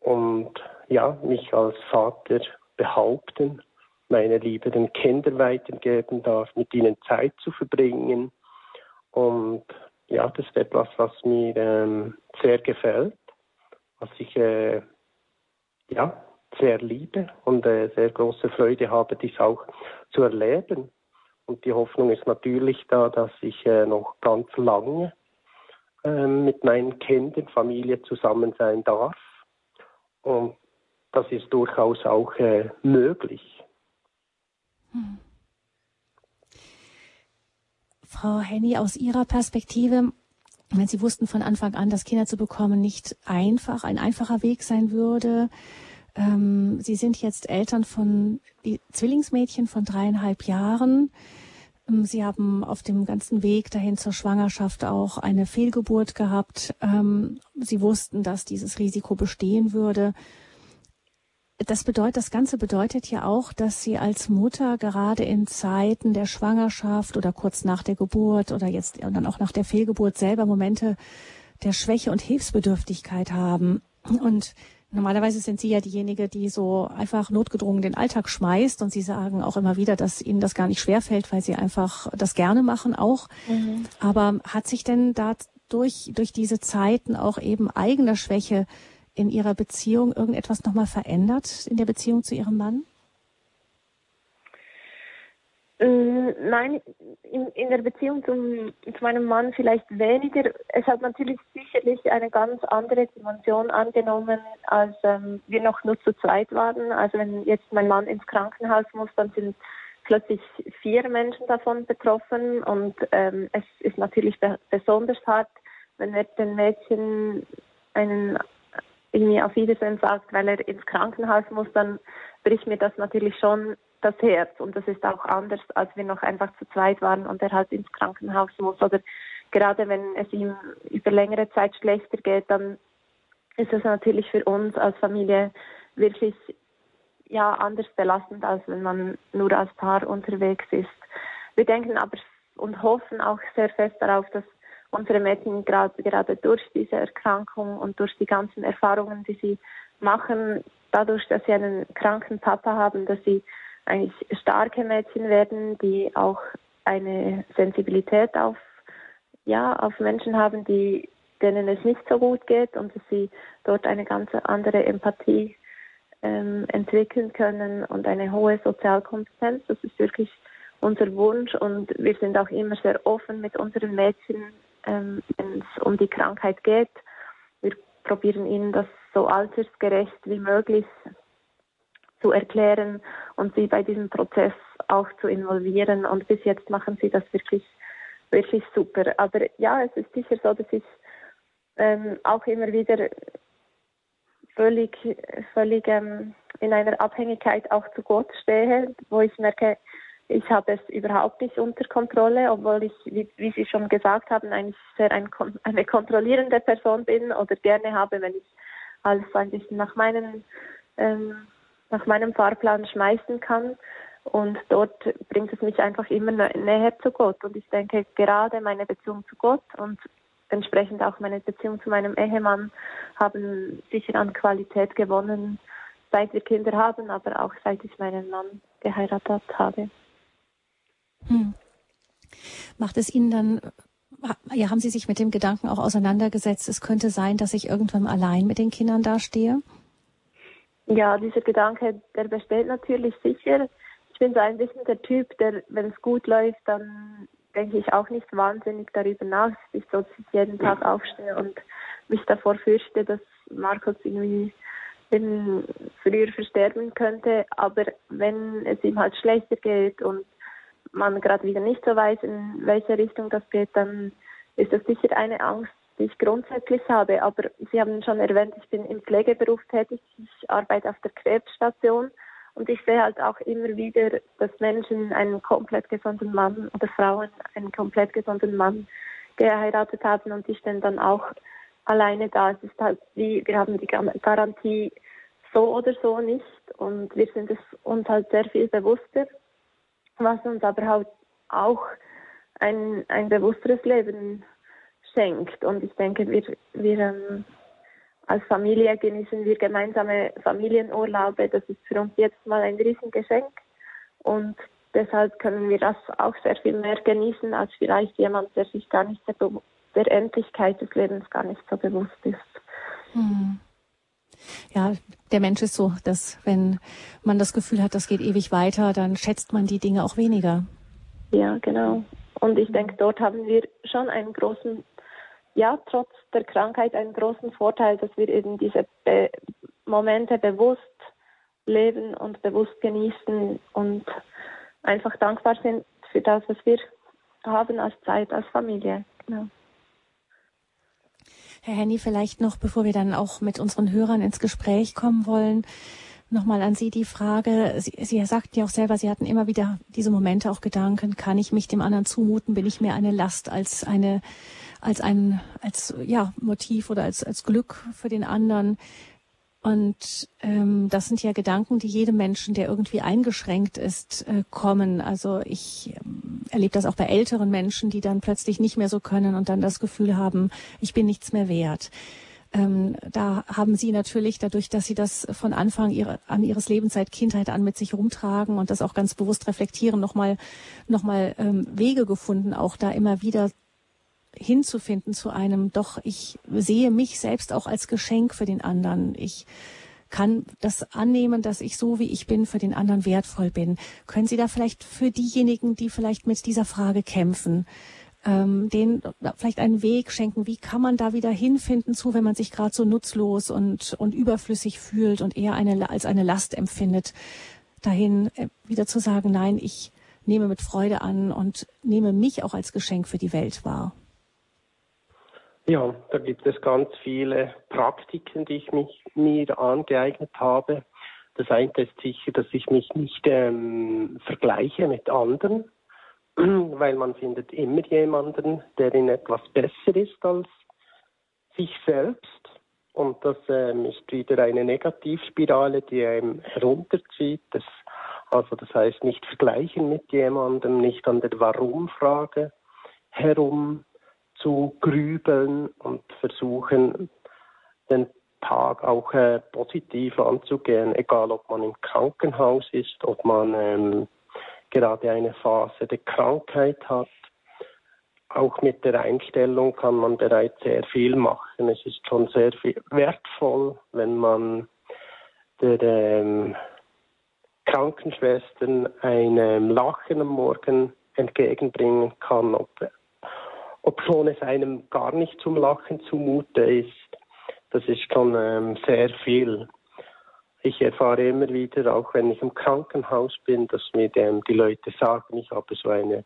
Und ja, mich als Vater behaupten, meine liebenden Kinder weitergeben darf, mit ihnen Zeit zu verbringen. Und ja, das ist etwas, was mir ähm, sehr gefällt, was ich äh, ja sehr liebe und äh, sehr große Freude habe, dies auch zu erleben. Und die Hoffnung ist natürlich da, dass ich äh, noch ganz lange äh, mit meinen Kindern, Familie zusammen sein darf. Und das ist durchaus auch äh, möglich. Hm. Frau Henny, aus Ihrer Perspektive, wenn Sie wussten von Anfang an, dass Kinder zu bekommen nicht einfach, ein einfacher Weg sein würde. Ähm, Sie sind jetzt Eltern von Zwillingsmädchen von dreieinhalb Jahren. Ähm, Sie haben auf dem ganzen Weg dahin zur Schwangerschaft auch eine Fehlgeburt gehabt. Ähm, Sie wussten, dass dieses Risiko bestehen würde. Das bedeutet, das Ganze bedeutet ja auch, dass Sie als Mutter gerade in Zeiten der Schwangerschaft oder kurz nach der Geburt oder jetzt und dann auch nach der Fehlgeburt selber Momente der Schwäche und Hilfsbedürftigkeit haben. Und Normalerweise sind Sie ja diejenige, die so einfach notgedrungen den Alltag schmeißt und Sie sagen auch immer wieder, dass Ihnen das gar nicht schwerfällt, weil Sie einfach das gerne machen auch. Mhm. Aber hat sich denn dadurch, durch diese Zeiten auch eben eigener Schwäche in Ihrer Beziehung irgendetwas nochmal verändert in der Beziehung zu Ihrem Mann? Mm, nein, in, in der Beziehung zum, zu meinem Mann vielleicht weniger. Es hat natürlich sicherlich eine ganz andere Dimension angenommen, als ähm, wir noch nur zu zweit waren. Also wenn jetzt mein Mann ins Krankenhaus muss, dann sind plötzlich vier Menschen davon betroffen und ähm, es ist natürlich be besonders hart, wenn er den Mädchen einen irgendwie auf Wiedersehen sagt, weil er ins Krankenhaus muss, dann bricht mir das natürlich schon das Herz. Und das ist auch anders, als wir noch einfach zu zweit waren und er halt ins Krankenhaus muss. Oder gerade wenn es ihm über längere Zeit schlechter geht, dann ist es natürlich für uns als Familie wirklich ja anders belastend, als wenn man nur als Paar unterwegs ist. Wir denken aber und hoffen auch sehr fest darauf, dass unsere Mädchen gerade, gerade durch diese Erkrankung und durch die ganzen Erfahrungen, die sie machen, dadurch, dass sie einen kranken Papa haben, dass sie eigentlich starke Mädchen werden, die auch eine Sensibilität auf, ja, auf Menschen haben, die, denen es nicht so gut geht und dass sie dort eine ganz andere Empathie ähm, entwickeln können und eine hohe Sozialkompetenz. Das ist wirklich unser Wunsch und wir sind auch immer sehr offen mit unseren Mädchen, ähm, wenn es um die Krankheit geht. Wir probieren ihnen das so altersgerecht wie möglich zu erklären und sie bei diesem Prozess auch zu involvieren. Und bis jetzt machen sie das wirklich, wirklich super. Aber ja, es ist sicher so, dass ich ähm, auch immer wieder völlig, völlig ähm, in einer Abhängigkeit auch zu Gott stehe, wo ich merke, ich habe es überhaupt nicht unter Kontrolle, obwohl ich, wie, wie Sie schon gesagt haben, eigentlich sehr ein, eine kontrollierende Person bin oder gerne habe, wenn ich alles ein bisschen nach meinen ähm, nach meinem Fahrplan schmeißen kann. Und dort bringt es mich einfach immer näher zu Gott. Und ich denke, gerade meine Beziehung zu Gott und entsprechend auch meine Beziehung zu meinem Ehemann haben sicher an Qualität gewonnen, seit wir Kinder haben, aber auch seit ich meinen Mann geheiratet habe. Hm. Macht es Ihnen dann, ja, haben Sie sich mit dem Gedanken auch auseinandergesetzt, es könnte sein, dass ich irgendwann allein mit den Kindern dastehe? Ja, dieser Gedanke, der besteht natürlich sicher. Ich bin so ein bisschen der Typ, der, wenn es gut läuft, dann denke ich auch nicht wahnsinnig darüber nach, dass ich so jeden Tag aufstehe und mich davor fürchte, dass Markus irgendwie früher versterben könnte. Aber wenn es ihm halt schlechter geht und man gerade wieder nicht so weiß, in welche Richtung das geht, dann ist das sicher eine Angst, die ich grundsätzlich habe. Aber Sie haben schon erwähnt, ich bin im Pflegeberuf tätig, ich arbeite auf der Krebsstation und ich sehe halt auch immer wieder, dass Menschen einen komplett gesunden Mann oder Frauen einen komplett gesunden Mann geheiratet haben und ich bin dann auch alleine da. Es ist halt wie, wir haben die Garantie so oder so nicht und wir sind es uns halt sehr viel bewusster, was uns aber halt auch ein, ein bewussteres Leben schenkt. Und ich denke, wir, wir ähm, als Familie genießen wir gemeinsame Familienurlaube. Das ist für uns jetzt mal ein Riesengeschenk. Und deshalb können wir das auch sehr viel mehr genießen als vielleicht jemand, der sich gar nicht der, der Endlichkeit des Lebens gar nicht so bewusst ist. Hm. Ja, der Mensch ist so, dass wenn man das Gefühl hat, das geht ewig weiter, dann schätzt man die Dinge auch weniger. Ja, genau. Und ich denke, dort haben wir schon einen großen ja, trotz der Krankheit einen großen Vorteil, dass wir eben diese Be Momente bewusst leben und bewusst genießen und einfach dankbar sind für das, was wir haben als Zeit, als Familie. Genau. Herr Henny, vielleicht noch, bevor wir dann auch mit unseren Hörern ins Gespräch kommen wollen, nochmal an Sie die Frage. Sie, Sie sagten ja auch selber, Sie hatten immer wieder diese Momente, auch Gedanken, kann ich mich dem anderen zumuten? Bin ich mehr eine Last als eine als ein als ja Motiv oder als als Glück für den anderen. Und ähm, das sind ja Gedanken, die jedem Menschen, der irgendwie eingeschränkt ist, äh, kommen. Also ich ähm, erlebe das auch bei älteren Menschen, die dann plötzlich nicht mehr so können und dann das Gefühl haben, ich bin nichts mehr wert. Ähm, da haben Sie natürlich dadurch, dass Sie das von Anfang ihre, an Ihres Lebens seit Kindheit an mit sich rumtragen und das auch ganz bewusst reflektieren, nochmal noch mal, ähm, Wege gefunden, auch da immer wieder hinzufinden zu einem, doch, ich sehe mich selbst auch als Geschenk für den anderen. Ich kann das annehmen, dass ich so wie ich bin für den anderen wertvoll bin. Können Sie da vielleicht für diejenigen, die vielleicht mit dieser Frage kämpfen, ähm, denen vielleicht einen Weg schenken? Wie kann man da wieder hinfinden zu, wenn man sich gerade so nutzlos und, und überflüssig fühlt und eher eine, als eine Last empfindet, dahin äh, wieder zu sagen, nein, ich nehme mit Freude an und nehme mich auch als Geschenk für die Welt wahr? Ja, da gibt es ganz viele Praktiken, die ich mich, mir angeeignet habe. Das eine ist sicher, dass ich mich nicht ähm, vergleiche mit anderen, weil man findet immer jemanden, der in etwas besser ist als sich selbst. Und das ähm, ist wieder eine Negativspirale, die einem herunterzieht. Das, also das heißt, nicht vergleichen mit jemandem, nicht an der Warum-Frage herum zu grübeln und versuchen, den Tag auch äh, positiv anzugehen, egal ob man im Krankenhaus ist, ob man ähm, gerade eine Phase der Krankheit hat. Auch mit der Einstellung kann man bereits sehr viel machen. Es ist schon sehr viel wertvoll, wenn man der ähm, Krankenschwestern ein Lachen am Morgen entgegenbringen kann, ob obschon es einem gar nicht zum Lachen zumute ist. Das ist schon ähm, sehr viel. Ich erfahre immer wieder, auch wenn ich im Krankenhaus bin, dass mir ähm, die Leute sagen, ich habe so eine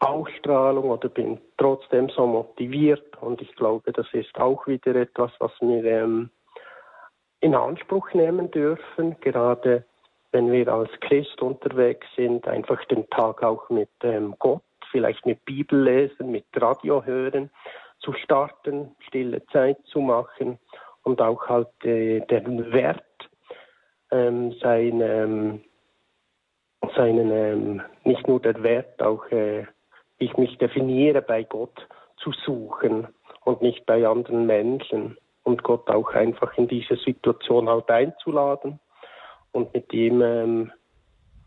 Ausstrahlung oder bin trotzdem so motiviert. Und ich glaube, das ist auch wieder etwas, was mir ähm, in Anspruch nehmen dürfen, gerade wenn wir als Christ unterwegs sind, einfach den Tag auch mit ähm, Gott, vielleicht mit Bibel lesen, mit Radio hören, zu starten, stille Zeit zu machen und auch halt äh, den Wert ähm, sein, ähm, seinen, ähm, nicht nur der Wert, auch äh, ich mich definiere bei Gott zu suchen und nicht bei anderen Menschen und Gott auch einfach in diese Situation halt einzuladen und mit ihm, ähm,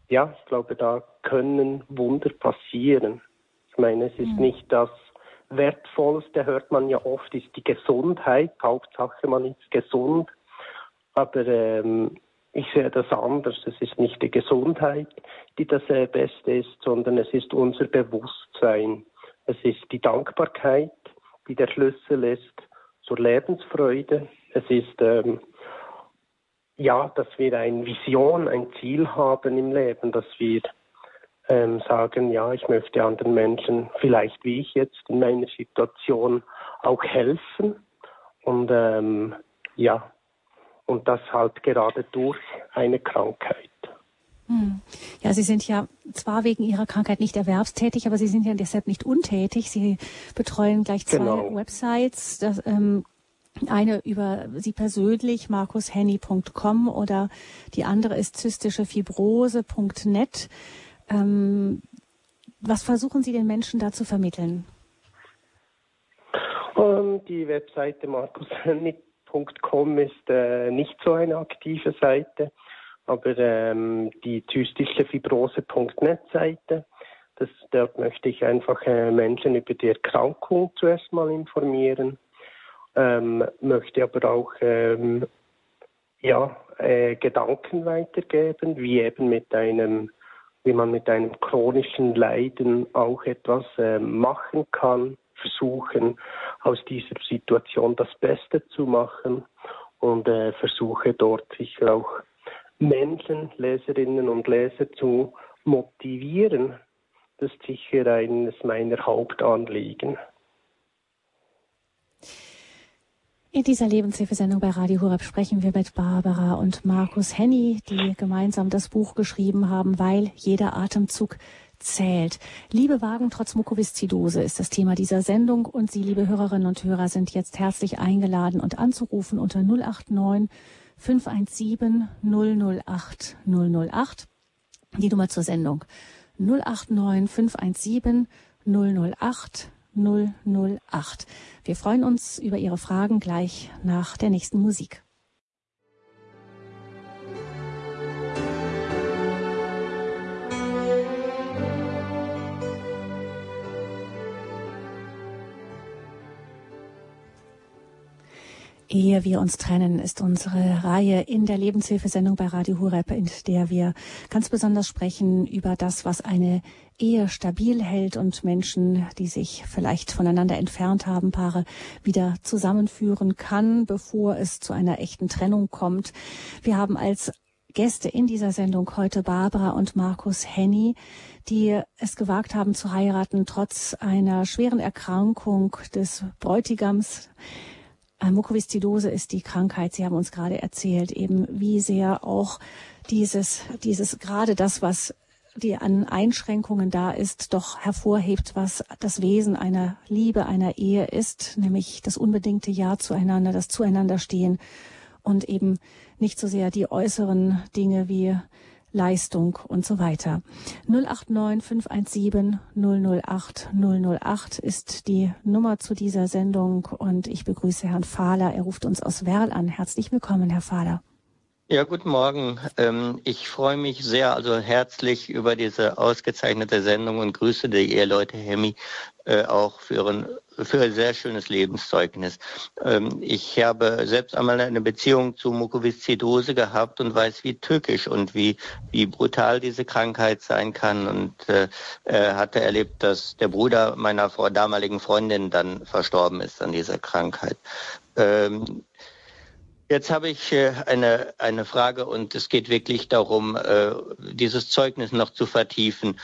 ja, ich glaube, da können Wunder passieren. Ich meine, es ist mhm. nicht das Wertvollste, hört man ja oft, ist die Gesundheit. Hauptsache, man ist gesund. Aber ähm, ich sehe das anders. Es ist nicht die Gesundheit, die das äh, Beste ist, sondern es ist unser Bewusstsein. Es ist die Dankbarkeit, die der Schlüssel ist zur Lebensfreude. Es ist ähm, ja, dass wir eine Vision, ein Ziel haben im Leben, dass wir ähm, sagen, ja, ich möchte anderen Menschen, vielleicht wie ich jetzt in meiner Situation, auch helfen. Und ähm, ja, und das halt gerade durch eine Krankheit. Hm. Ja, Sie sind ja zwar wegen Ihrer Krankheit nicht erwerbstätig, aber Sie sind ja deshalb nicht untätig. Sie betreuen gleich zwei genau. Websites. Das, ähm, eine über Sie persönlich, markushenny.com oder die andere ist zystischefibrose.net. Ähm, was versuchen Sie den Menschen da zu vermitteln? Um, ähm, die Webseite markushenny.com ist äh, nicht so eine aktive Seite, aber ähm, die zystischefibrose.net Seite, das, dort möchte ich einfach äh, Menschen über die Erkrankung zuerst mal informieren ähm, möchte aber auch ähm, ja, äh, Gedanken weitergeben, wie eben mit einem, wie man mit einem chronischen Leiden auch etwas äh, machen kann, versuchen aus dieser Situation das Beste zu machen und äh, versuche dort sicher auch Menschen, Leserinnen und Leser zu motivieren. Das ist sicher eines meiner Hauptanliegen. In dieser Lebenshilfesendung bei Radio Horeb sprechen wir mit Barbara und Markus Henny, die gemeinsam das Buch geschrieben haben, weil jeder Atemzug zählt. Liebe Wagen trotz Mukoviszidose ist das Thema dieser Sendung und Sie, liebe Hörerinnen und Hörer, sind jetzt herzlich eingeladen und anzurufen unter 089 517 008 008. Die Nummer zur Sendung 089 517 008 008. Wir freuen uns über Ihre Fragen gleich nach der nächsten Musik. Ehe wir uns trennen, ist unsere Reihe in der Lebenshilfesendung bei Radio Hureb, in der wir ganz besonders sprechen über das, was eine Ehe stabil hält und Menschen, die sich vielleicht voneinander entfernt haben, Paare wieder zusammenführen kann, bevor es zu einer echten Trennung kommt. Wir haben als Gäste in dieser Sendung heute Barbara und Markus Henny, die es gewagt haben zu heiraten, trotz einer schweren Erkrankung des Bräutigams. Mukoviszidose ist die Krankheit. Sie haben uns gerade erzählt, eben wie sehr auch dieses, dieses gerade das, was die an Einschränkungen da ist, doch hervorhebt, was das Wesen einer Liebe, einer Ehe ist, nämlich das unbedingte Ja zueinander, das Zueinanderstehen und eben nicht so sehr die äußeren Dinge wie Leistung und so weiter. 089 517 008 008 ist die Nummer zu dieser Sendung und ich begrüße Herrn Fahler. Er ruft uns aus Werl an. Herzlich willkommen, Herr Fahler. Ja, guten Morgen. Ähm, ich freue mich sehr, also herzlich über diese ausgezeichnete Sendung und grüße die Eheleute Hemmi äh, auch für ein, für ein sehr schönes Lebenszeugnis. Ähm, ich habe selbst einmal eine Beziehung zu Mukoviszidose gehabt und weiß, wie tückisch und wie, wie brutal diese Krankheit sein kann und äh, hatte erlebt, dass der Bruder meiner damaligen Freundin dann verstorben ist an dieser Krankheit. Ähm, Jetzt habe ich äh, eine, eine Frage und es geht wirklich darum, äh, dieses Zeugnis noch zu vertiefen.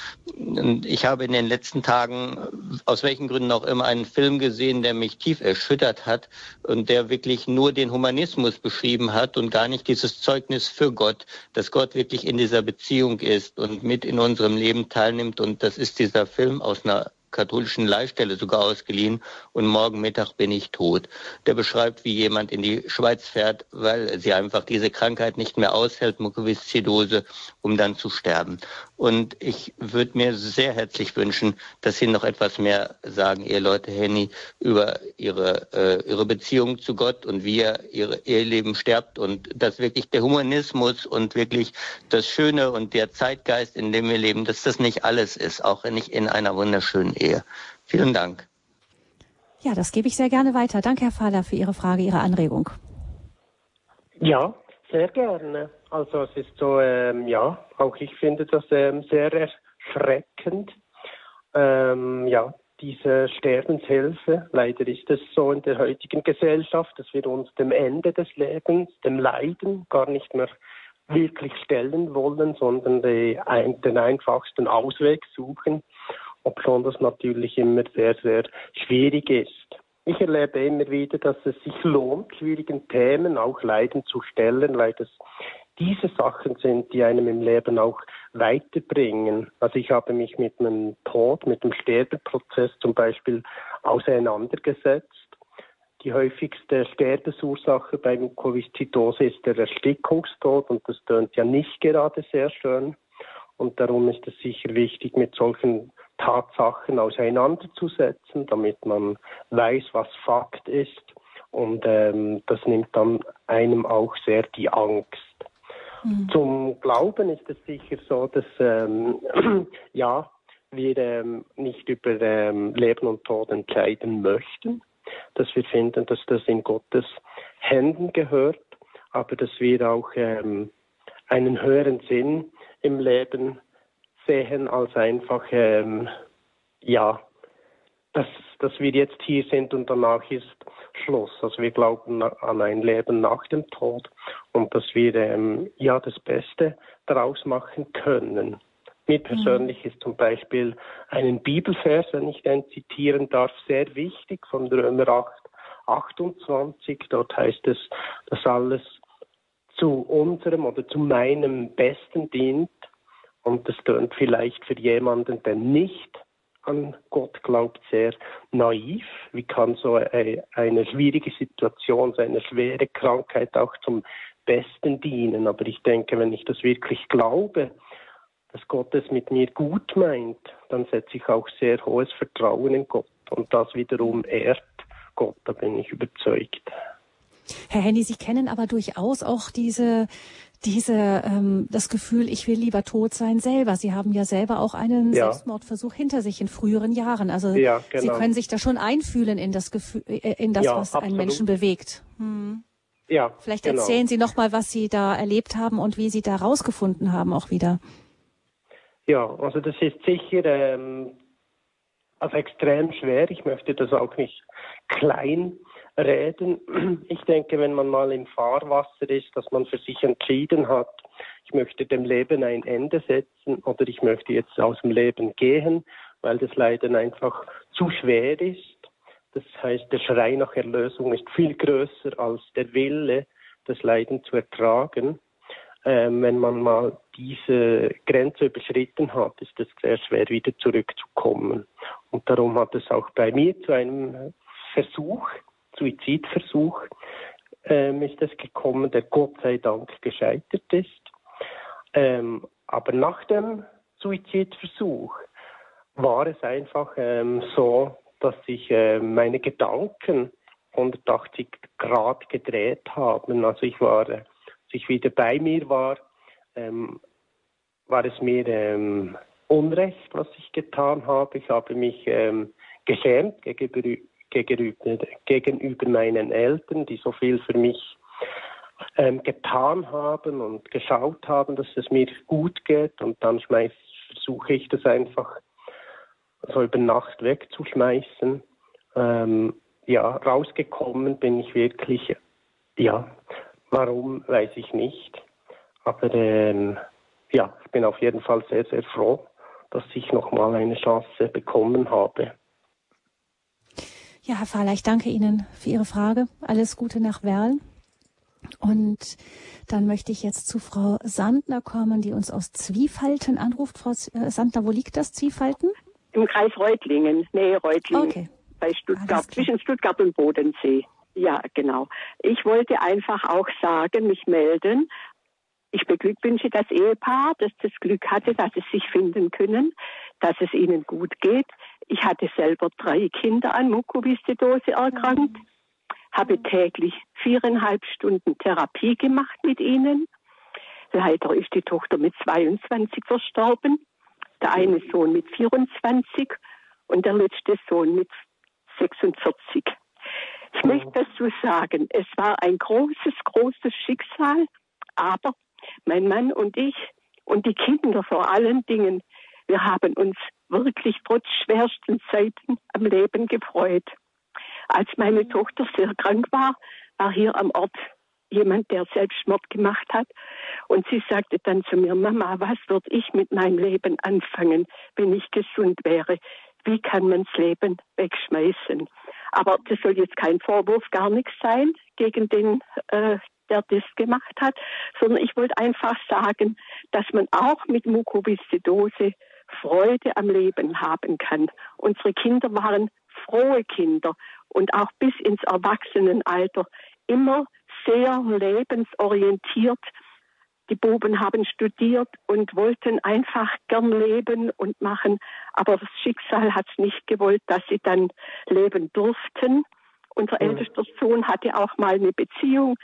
Ich habe in den letzten Tagen, aus welchen Gründen auch immer, einen Film gesehen, der mich tief erschüttert hat und der wirklich nur den Humanismus beschrieben hat und gar nicht dieses Zeugnis für Gott, dass Gott wirklich in dieser Beziehung ist und mit in unserem Leben teilnimmt. Und das ist dieser Film aus einer katholischen Leihstelle sogar ausgeliehen und morgen Mittag bin ich tot. Der beschreibt, wie jemand in die Schweiz fährt, weil sie einfach diese Krankheit nicht mehr aushält, Mukoviszidose, um dann zu sterben. Und ich würde mir sehr herzlich wünschen, dass Sie noch etwas mehr sagen, ihr Leute Henny, über Ihre, äh, Ihre Beziehung zu Gott und wie ihr ihre, Ihr Leben sterbt und dass wirklich der Humanismus und wirklich das Schöne und der Zeitgeist, in dem wir leben, dass das nicht alles ist, auch nicht in einer wunderschönen Ehe. Vielen Dank. Ja, das gebe ich sehr gerne weiter. Danke, Herr Fahler, für Ihre Frage, Ihre Anregung. Ja, sehr gerne. Also es ist so, ähm, ja, auch ich finde das ähm, sehr erschreckend. Ähm, ja, diese Sterbenshilfe. Leider ist es so in der heutigen Gesellschaft, dass wir uns dem Ende des Lebens, dem Leiden gar nicht mehr wirklich stellen wollen, sondern die, ein, den einfachsten Ausweg suchen, obschon das natürlich immer sehr, sehr schwierig ist. Ich erlebe immer wieder, dass es sich lohnt, schwierigen Themen, auch Leiden zu stellen, weil das diese Sachen sind, die einem im Leben auch weiterbringen. Also ich habe mich mit einem Tod, mit dem Sterbeprozess zum Beispiel auseinandergesetzt. Die häufigste Sterbesursache beim Covid-Zitose ist der Erstickungstod und das tönt ja nicht gerade sehr schön. Und darum ist es sicher wichtig, mit solchen Tatsachen auseinanderzusetzen, damit man weiß, was Fakt ist. Und ähm, das nimmt dann einem auch sehr die Angst. Mhm. Zum Glauben ist es sicher so, dass ähm, ja, wir ähm, nicht über ähm, Leben und Tod entscheiden möchten, dass wir finden, dass das in Gottes Händen gehört, aber dass wir auch ähm, einen höheren Sinn im Leben sehen als einfach ähm, ja, dass, dass wir jetzt hier sind und danach ist Schluss. Also wir glauben an ein Leben nach dem Tod und dass wir ähm, ja das Beste daraus machen können. Mir mhm. persönlich ist zum Beispiel einen Bibelvers, wenn ich den zitieren darf, sehr wichtig von Römer 8, 28. Dort heißt es, dass alles zu unserem oder zu meinem Besten dient. Und das tönt vielleicht für jemanden, der nicht an Gott glaubt, sehr naiv. Wie kann so eine schwierige Situation, so eine schwere Krankheit auch zum Besten dienen? Aber ich denke, wenn ich das wirklich glaube, dass Gott es mit mir gut meint, dann setze ich auch sehr hohes Vertrauen in Gott. Und das wiederum ehrt Gott, da bin ich überzeugt. Herr Henny, Sie kennen aber durchaus auch diese diese ähm, das Gefühl, ich will lieber tot sein selber. Sie haben ja selber auch einen ja. Selbstmordversuch hinter sich in früheren Jahren. Also ja, genau. Sie können sich da schon einfühlen in das Gefühl, äh, in das, ja, was absolut. einen Menschen bewegt. Hm. Ja. Vielleicht genau. erzählen Sie noch mal, was Sie da erlebt haben und wie Sie da rausgefunden haben, auch wieder. Ja, also das ist sicher ähm, also extrem schwer. Ich möchte das auch nicht klein reden. Ich denke, wenn man mal im Fahrwasser ist, dass man für sich entschieden hat, ich möchte dem Leben ein Ende setzen oder ich möchte jetzt aus dem Leben gehen, weil das Leiden einfach zu schwer ist. Das heißt, der Schrei nach Erlösung ist viel größer als der Wille, das Leiden zu ertragen. Ähm, wenn man mal diese Grenze überschritten hat, ist es sehr schwer, wieder zurückzukommen. Und darum hat es auch bei mir zu einem Versuch Suizidversuch ähm, ist es gekommen, der Gott sei Dank gescheitert ist. Ähm, aber nach dem Suizidversuch war es einfach ähm, so, dass sich äh, meine Gedanken 180 Grad gedreht haben. Also ich war, als ich wieder bei mir war, ähm, war es mir ähm, Unrecht, was ich getan habe. Ich habe mich ähm, geschämt gegenüber, gegenüber, gegenüber meinen Eltern, die so viel für mich ähm, getan haben und geschaut haben, dass es mir gut geht. Und dann versuche ich das einfach so über Nacht wegzuschmeißen. Ähm, ja, rausgekommen bin ich wirklich, ja, Warum, weiß ich nicht. Aber ähm, ja, ich bin auf jeden Fall sehr, sehr froh, dass ich nochmal eine Chance bekommen habe. Ja, Herr Fahler, ich danke Ihnen für Ihre Frage. Alles Gute nach Werl. Und dann möchte ich jetzt zu Frau Sandner kommen, die uns aus Zwiefalten anruft. Frau äh, Sandner, wo liegt das Zwiefalten? Im Kreis Reutlingen, Nähe Reutlingen. Okay. Bei Stuttgart, zwischen Stuttgart und Bodensee. Ja, genau. Ich wollte einfach auch sagen, mich melden. Ich beglückwünsche das Ehepaar, das das Glück hatte, dass es sich finden können, dass es ihnen gut geht. Ich hatte selber drei Kinder an Mukoviszidose erkrankt, habe täglich viereinhalb Stunden Therapie gemacht mit ihnen. Leider ist die Tochter mit 22 verstorben, der eine Sohn mit 24 und der letzte Sohn mit 46. Ich möchte dazu sagen, es war ein großes, großes Schicksal, aber mein Mann und ich und die Kinder vor allen Dingen, wir haben uns wirklich trotz schwersten Zeiten am Leben gefreut. Als meine Tochter sehr krank war, war hier am Ort jemand, der Selbstmord gemacht hat. Und sie sagte dann zu mir, Mama, was würde ich mit meinem Leben anfangen, wenn ich gesund wäre? Wie kann man das Leben wegschmeißen? Aber das soll jetzt kein Vorwurf, gar nichts sein gegen den, äh, der das gemacht hat, sondern ich wollte einfach sagen, dass man auch mit Mukoviszidose Freude am Leben haben kann. Unsere Kinder waren frohe Kinder und auch bis ins Erwachsenenalter immer sehr lebensorientiert. Die Buben haben studiert und wollten einfach gern leben und machen, aber das Schicksal hat es nicht gewollt, dass sie dann leben durften. Unser mhm. ältester Sohn hatte auch mal eine Beziehung,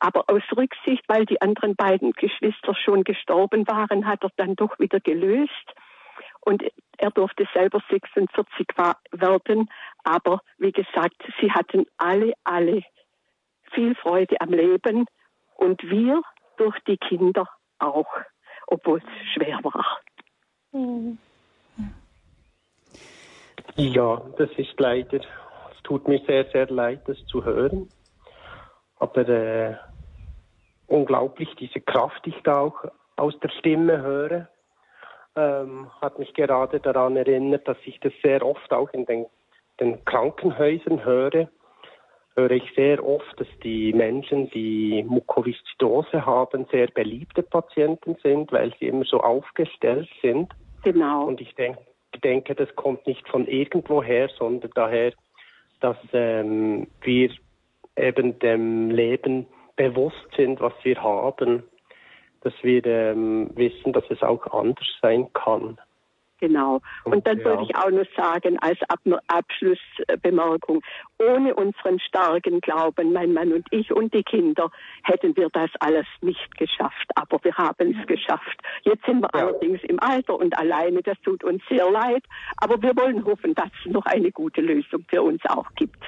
aber aus Rücksicht, weil die anderen beiden Geschwister schon gestorben waren, hat er dann doch wieder gelöst. Und er durfte selber 46 werden. Aber wie gesagt, sie hatten alle, alle viel Freude am Leben und wir durch die Kinder auch, obwohl es schwer war. Ja, das ist leider, es tut mir sehr, sehr leid, das zu hören. Aber äh, unglaublich, diese Kraft, die ich da auch aus der Stimme höre, ähm, hat mich gerade daran erinnert, dass ich das sehr oft auch in den, den Krankenhäusern höre, höre ich sehr oft, dass die Menschen, die Mukoviszidose haben, sehr beliebte Patienten sind, weil sie immer so aufgestellt sind. Genau. Und ich denke, denke das kommt nicht von irgendwoher, sondern daher, dass ähm, wir eben dem Leben bewusst sind, was wir haben, dass wir ähm, wissen, dass es auch anders sein kann. Genau. Und, dann ja. wollte ich auch noch sagen, als Ab Abschlussbemerkung, ohne unseren starken Glauben, mein Mann und ich und die Kinder, hätten wir das alles nicht geschafft. Aber wir haben es geschafft. Jetzt sind wir ja. allerdings im Alter und alleine. Das tut uns sehr leid. Aber wir wollen hoffen, dass es noch eine gute Lösung für uns auch gibt.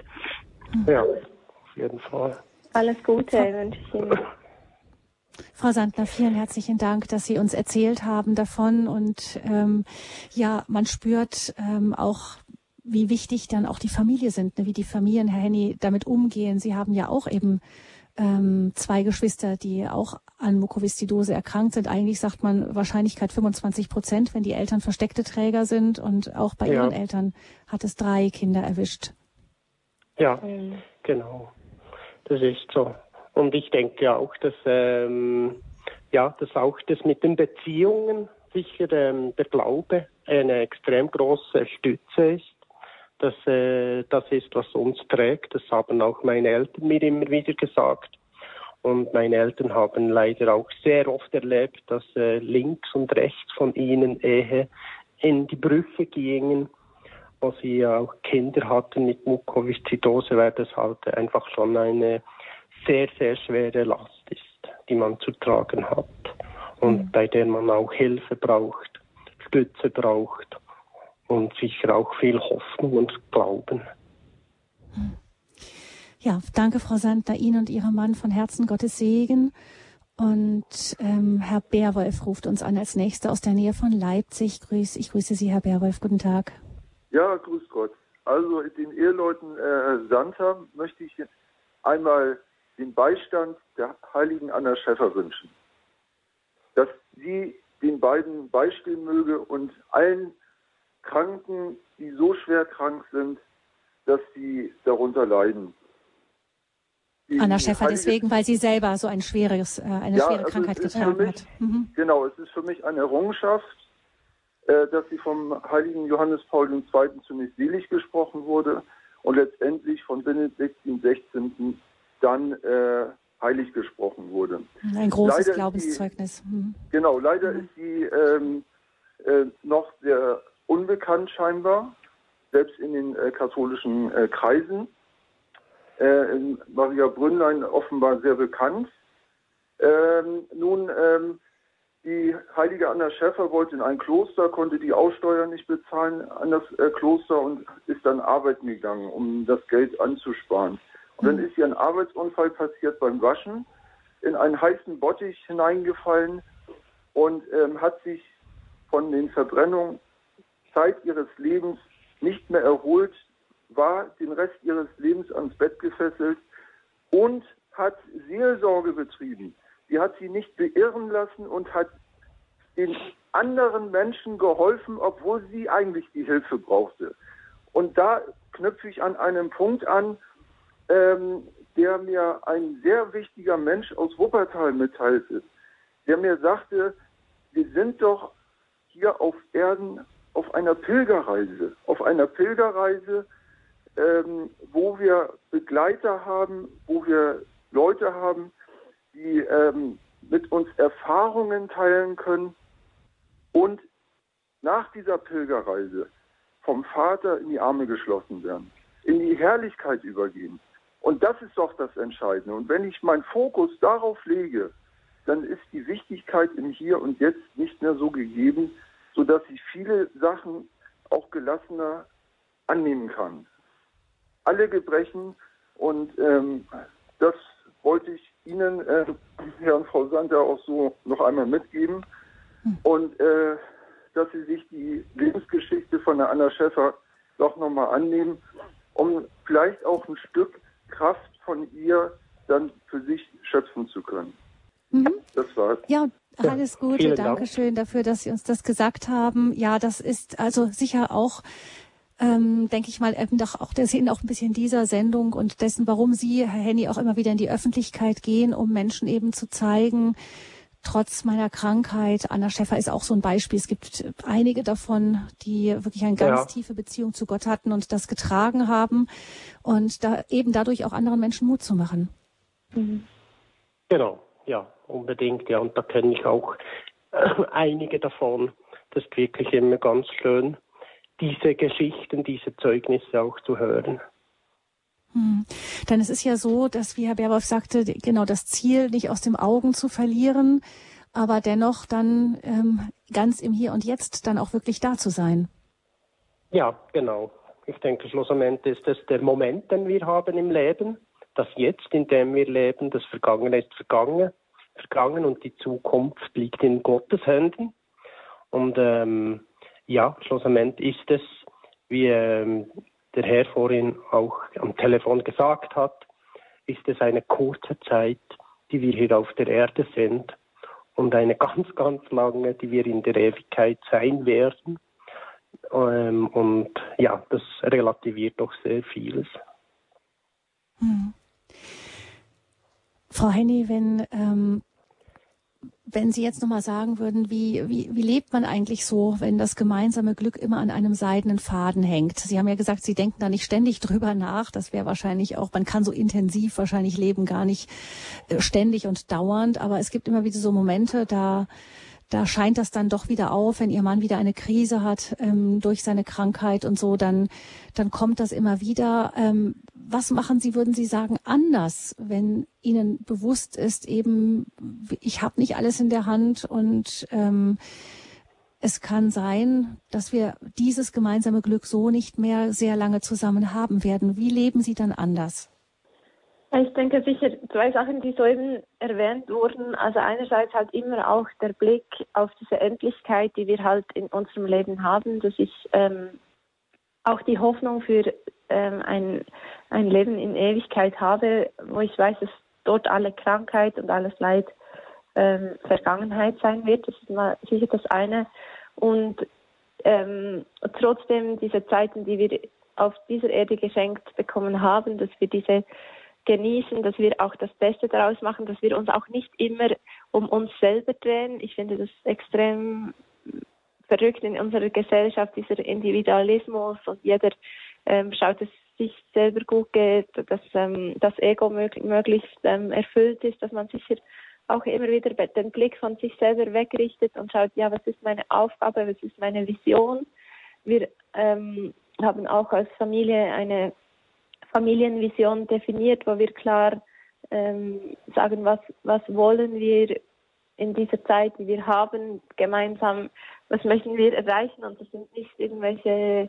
Ja, auf jeden Fall. Alles Gute wünsche ich Ihnen. Frau Sandner, vielen herzlichen Dank, dass Sie uns erzählt haben davon. Und ähm, ja, man spürt ähm, auch, wie wichtig dann auch die Familie sind, ne? wie die Familien, Herr Henny, damit umgehen. Sie haben ja auch eben ähm, zwei Geschwister, die auch an Mukoviszidose erkrankt sind. Eigentlich sagt man Wahrscheinlichkeit 25 Prozent, wenn die Eltern versteckte Träger sind. Und auch bei ja. Ihren Eltern hat es drei Kinder erwischt. Ja, genau. Das ist so. Und ich denke auch, dass, ähm, ja, dass auch das mit den Beziehungen sicher ähm, der Glaube eine extrem große Stütze ist. Dass, äh, das ist, was uns trägt. Das haben auch meine Eltern mir immer wieder gesagt. Und meine Eltern haben leider auch sehr oft erlebt, dass äh, links und rechts von ihnen Ehe in die Brüche gingen, wo sie auch Kinder hatten mit Mukoviszidose, weil das halt einfach schon eine sehr, sehr schwere Last ist, die man zu tragen hat und mhm. bei der man auch Hilfe braucht, Stütze braucht und sicher auch viel Hoffnung und Glauben. Ja, danke Frau Sandner, Ihnen und Ihrem Mann von Herzen Gottes Segen. Und ähm, Herr Bärwolf ruft uns an als Nächster aus der Nähe von Leipzig. Grüß, ich grüße Sie, Herr Bärwolf. Guten Tag. Ja, grüß Gott. Also den Eheleuten äh, Santa möchte ich einmal den Beistand der heiligen Anna Schäffer wünschen. Dass sie den beiden beistehen möge und allen Kranken, die so schwer krank sind, dass sie darunter leiden. Die Anna Schäffer deswegen, weil sie selber so ein schweres, äh, eine ja, schwere also Krankheit getragen mich, hat. Mhm. Genau, es ist für mich eine Errungenschaft, äh, dass sie vom heiligen Johannes Paul II. zunächst selig gesprochen wurde und letztendlich von Benedikt XVI. Dann äh, heilig gesprochen wurde. Ein großes leider Glaubenszeugnis. Die, mhm. Genau, leider mhm. ist sie ähm, äh, noch sehr unbekannt scheinbar, selbst in den äh, katholischen äh, Kreisen. Äh, Maria Brünnlein offenbar sehr bekannt. Ähm, nun, ähm, die heilige Anna Schäffer wollte in ein Kloster, konnte die Aussteuer nicht bezahlen an das äh, Kloster und ist dann arbeiten gegangen, um das Geld anzusparen. Dann ist ihr ein Arbeitsunfall passiert beim Waschen, in einen heißen Bottich hineingefallen und ähm, hat sich von den Verbrennungen Zeit ihres Lebens nicht mehr erholt, war den Rest ihres Lebens ans Bett gefesselt und hat Seelsorge betrieben. Sie hat sie nicht beirren lassen und hat den anderen Menschen geholfen, obwohl sie eigentlich die Hilfe brauchte. Und da knüpfe ich an einem Punkt an, ähm, der mir ein sehr wichtiger Mensch aus Wuppertal mitteilte, der mir sagte, wir sind doch hier auf Erden auf einer Pilgerreise, auf einer Pilgerreise, ähm, wo wir Begleiter haben, wo wir Leute haben, die ähm, mit uns Erfahrungen teilen können und nach dieser Pilgerreise vom Vater in die Arme geschlossen werden, in die Herrlichkeit übergehen. Und das ist doch das Entscheidende. Und wenn ich meinen Fokus darauf lege, dann ist die Wichtigkeit im Hier und Jetzt nicht mehr so gegeben, sodass ich viele Sachen auch gelassener annehmen kann. Alle Gebrechen und ähm, das wollte ich Ihnen, äh, Herr und Frau Sander, auch so noch einmal mitgeben. Hm. Und äh, dass Sie sich die Lebensgeschichte von der Anna Schäffer doch nochmal annehmen, um vielleicht auch ein Stück Kraft von ihr dann für sich schöpfen zu können. Mhm. Das war's. Ja, alles Gute. Ja, Dankeschön dafür, dass Sie uns das gesagt haben. Ja, das ist also sicher auch ähm, denke ich mal, eben doch auch der Sinn auch ein bisschen dieser Sendung und dessen, warum Sie, Herr Henny, auch immer wieder in die Öffentlichkeit gehen, um Menschen eben zu zeigen, trotz meiner Krankheit, Anna Schäffer ist auch so ein Beispiel. Es gibt einige davon, die wirklich eine ganz ja. tiefe Beziehung zu Gott hatten und das getragen haben und da eben dadurch auch anderen Menschen Mut zu machen. Mhm. Genau, ja, unbedingt, ja. Und da kenne ich auch äh, einige davon. Das ist wirklich immer ganz schön, diese Geschichten, diese Zeugnisse auch zu hören. Hm. Denn es ist ja so, dass, wie Herr Baerwolf sagte, genau das Ziel nicht aus dem Augen zu verlieren, aber dennoch dann ähm, ganz im Hier und Jetzt dann auch wirklich da zu sein. Ja, genau. Ich denke, schlussendlich ist es der Moment, den wir haben im Leben, das Jetzt, in dem wir leben, das Vergangene ist vergangen, vergangen und die Zukunft liegt in Gottes Händen. Und ähm, ja, schlussendlich ist es, wie ähm, der Herr vorhin auch am Telefon gesagt hat, ist es eine kurze Zeit, die wir hier auf der Erde sind und eine ganz, ganz lange, die wir in der Ewigkeit sein werden. Ähm, und ja, das relativiert doch sehr vieles. Hm. Frau Henny, wenn ähm, wenn Sie jetzt nochmal sagen würden, wie, wie, wie lebt man eigentlich so, wenn das gemeinsame Glück immer an einem seidenen Faden hängt? Sie haben ja gesagt, Sie denken da nicht ständig drüber nach. Das wäre wahrscheinlich auch, man kann so intensiv wahrscheinlich leben, gar nicht äh, ständig und dauernd. Aber es gibt immer wieder so Momente, da, da scheint das dann doch wieder auf, wenn Ihr Mann wieder eine Krise hat ähm, durch seine Krankheit und so, dann, dann kommt das immer wieder. Ähm, was machen Sie, würden Sie sagen, anders, wenn Ihnen bewusst ist, eben, ich habe nicht alles in der Hand und ähm, es kann sein, dass wir dieses gemeinsame Glück so nicht mehr sehr lange zusammen haben werden. Wie leben Sie dann anders? Ich denke sicher zwei Sachen, die soeben erwähnt wurden. Also einerseits halt immer auch der Blick auf diese Endlichkeit, die wir halt in unserem Leben haben, dass ich ähm, auch die Hoffnung für ähm, ein, ein Leben in Ewigkeit habe, wo ich weiß, dass dort alle Krankheit und alles Leid ähm, Vergangenheit sein wird. Das ist mal sicher das eine. Und ähm, trotzdem diese Zeiten, die wir auf dieser Erde geschenkt bekommen haben, dass wir diese genießen, dass wir auch das Beste daraus machen, dass wir uns auch nicht immer um uns selber drehen. Ich finde das extrem verrückt in unserer Gesellschaft, dieser Individualismus und jeder ähm, schaut, dass es sich selber gut geht, dass ähm, das Ego mög möglichst ähm, erfüllt ist, dass man sicher auch immer wieder den Blick von sich selber wegrichtet und schaut, ja, was ist meine Aufgabe, was ist meine Vision. Wir ähm, haben auch als Familie eine Familienvision definiert, wo wir klar ähm, sagen, was, was wollen wir in dieser Zeit, die wir haben, gemeinsam, was möchten wir erreichen. Und das sind nicht irgendwelche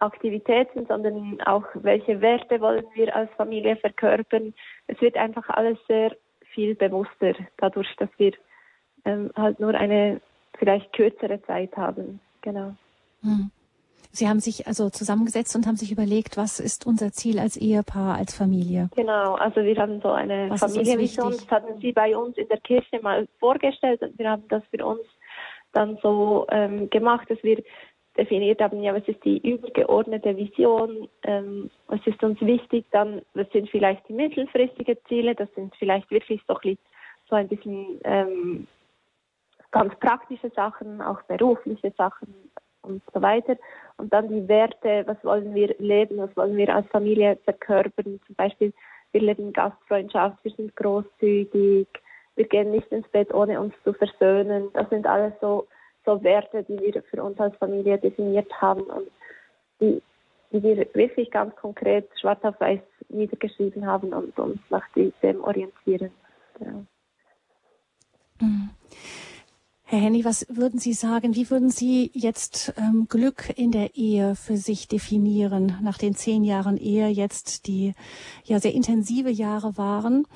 Aktivitäten, sondern auch welche Werte wollen wir als Familie verkörpern. Es wird einfach alles sehr viel bewusster, dadurch, dass wir ähm, halt nur eine vielleicht kürzere Zeit haben. Genau. Hm. Sie haben sich also zusammengesetzt und haben sich überlegt, was ist unser Ziel als Ehepaar, als Familie? Genau, also wir haben so eine Familienvision, das hatten Sie bei uns in der Kirche mal vorgestellt und wir haben das für uns dann so ähm, gemacht, dass wir definiert haben, ja, was ist die übergeordnete Vision, ähm, was ist uns wichtig, dann, was sind vielleicht die mittelfristigen Ziele, das sind vielleicht wirklich so, so ein bisschen ähm, ganz praktische Sachen, auch berufliche Sachen und so weiter. Und dann die Werte, was wollen wir leben, was wollen wir als Familie verkörpern. Zum Beispiel, wir leben Gastfreundschaft, wir sind großzügig, wir gehen nicht ins Bett, ohne uns zu versöhnen. Das sind alles so, so Werte, die wir für uns als Familie definiert haben und die, die wir wirklich ganz konkret schwarz auf weiß niedergeschrieben haben und uns nach dem orientieren. Ja. Mhm. Herr Henny, was würden Sie sagen? Wie würden Sie jetzt ähm, Glück in der Ehe für sich definieren, nach den zehn Jahren Ehe jetzt, die ja sehr intensive Jahre waren?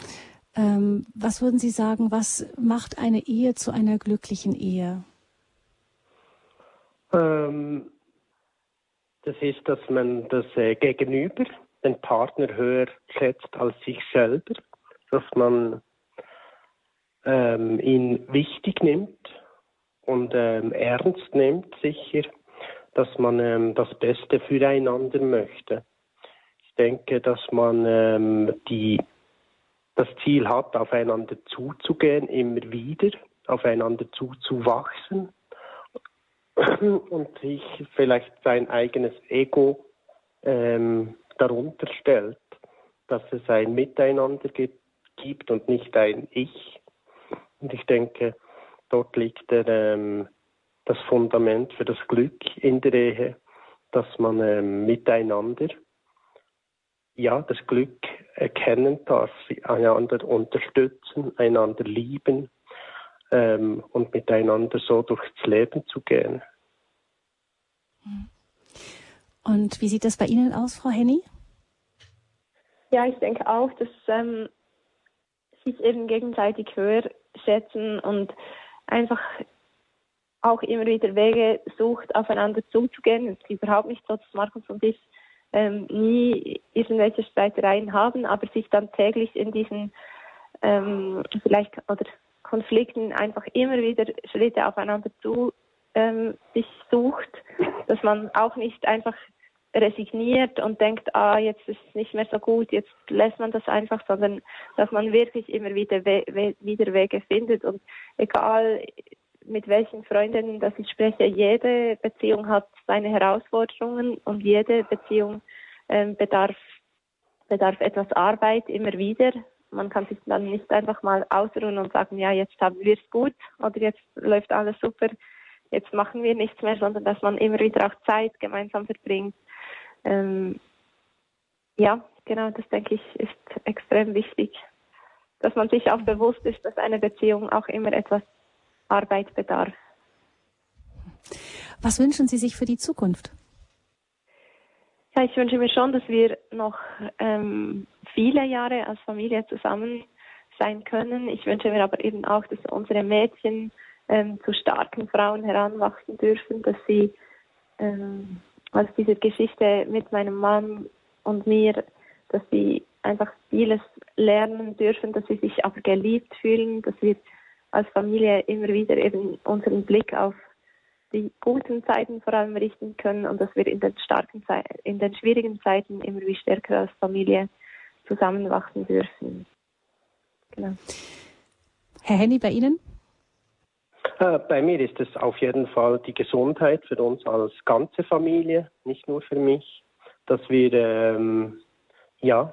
Ähm, was würden Sie sagen, was macht eine Ehe zu einer glücklichen Ehe? Ähm, das ist, dass man das äh, Gegenüber, den Partner höher schätzt als sich selber, dass man ähm, ihn wichtig nimmt und ähm, ernst nimmt, sicher, dass man ähm, das Beste füreinander möchte. Ich denke, dass man ähm, die, das Ziel hat, aufeinander zuzugehen, immer wieder, aufeinander zuzuwachsen und sich vielleicht sein eigenes Ego ähm, darunter stellt, dass es ein Miteinander gibt und nicht ein Ich. Und ich denke, Dort liegt der, ähm, das Fundament für das Glück in der Ehe, dass man ähm, miteinander ja das Glück erkennen darf, einander unterstützen, einander lieben ähm, und miteinander so durchs Leben zu gehen. Und wie sieht das bei Ihnen aus, Frau Henny? Ja, ich denke auch, dass ähm, sich eben gegenseitig höher schätzen und einfach auch immer wieder Wege sucht, aufeinander zuzugehen. Ist überhaupt nicht so, dass Markus und ich ähm, nie irgendwelche Streitereien haben, aber sich dann täglich in diesen ähm, vielleicht oder Konflikten einfach immer wieder Schritte aufeinander zu ähm, sich sucht, dass man auch nicht einfach resigniert und denkt, ah, jetzt ist es nicht mehr so gut, jetzt lässt man das einfach, sondern dass man wirklich immer wieder, we wieder Wege findet und egal mit welchen Freundinnen dass ich spreche, jede Beziehung hat seine Herausforderungen und jede Beziehung ähm, bedarf, bedarf etwas Arbeit immer wieder. Man kann sich dann nicht einfach mal ausruhen und sagen, ja, jetzt haben wir es gut oder jetzt läuft alles super, jetzt machen wir nichts mehr, sondern dass man immer wieder auch Zeit gemeinsam verbringt ähm, ja, genau, das denke ich ist extrem wichtig, dass man sich auch bewusst ist, dass eine Beziehung auch immer etwas Arbeit bedarf. Was wünschen Sie sich für die Zukunft? Ja, ich wünsche mir schon, dass wir noch ähm, viele Jahre als Familie zusammen sein können. Ich wünsche mir aber eben auch, dass unsere Mädchen ähm, zu starken Frauen heranwachsen dürfen, dass sie ähm, aus dieser Geschichte mit meinem Mann und mir, dass sie einfach vieles lernen dürfen, dass sie sich aber geliebt fühlen, dass wir als Familie immer wieder eben unseren Blick auf die guten Zeiten vor allem richten können und dass wir in den starken Zeiten, in den schwierigen Zeiten immer wie stärker als Familie zusammenwachsen dürfen. Genau. Herr Henny, bei Ihnen? Äh, bei mir ist es auf jeden Fall die Gesundheit für uns als ganze Familie, nicht nur für mich, dass wir ähm, ja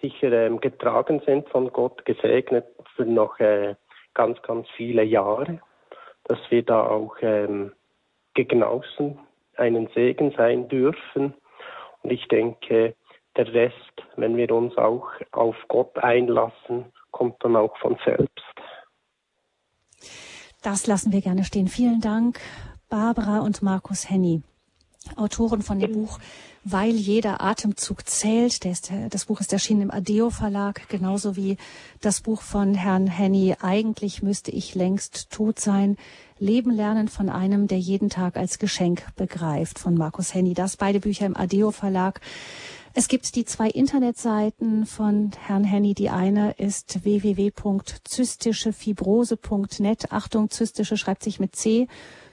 sicher ähm, getragen sind von Gott, gesegnet für noch äh, ganz, ganz viele Jahre, dass wir da auch ähm, gegen außen einen Segen sein dürfen. Und ich denke, der Rest, wenn wir uns auch auf Gott einlassen, kommt dann auch von selbst. Das lassen wir gerne stehen. Vielen Dank, Barbara und Markus Henny, Autoren von dem Buch Weil jeder Atemzug zählt. Ist, das Buch ist erschienen im Adeo Verlag, genauso wie das Buch von Herrn Henny Eigentlich müsste ich längst tot sein. Leben lernen von einem, der jeden Tag als Geschenk begreift, von Markus Henny. Das beide Bücher im Adeo Verlag. Es gibt die zwei Internetseiten von Herrn Henny. Die eine ist www.zystischefibrose.net. Achtung, zystische schreibt sich mit C.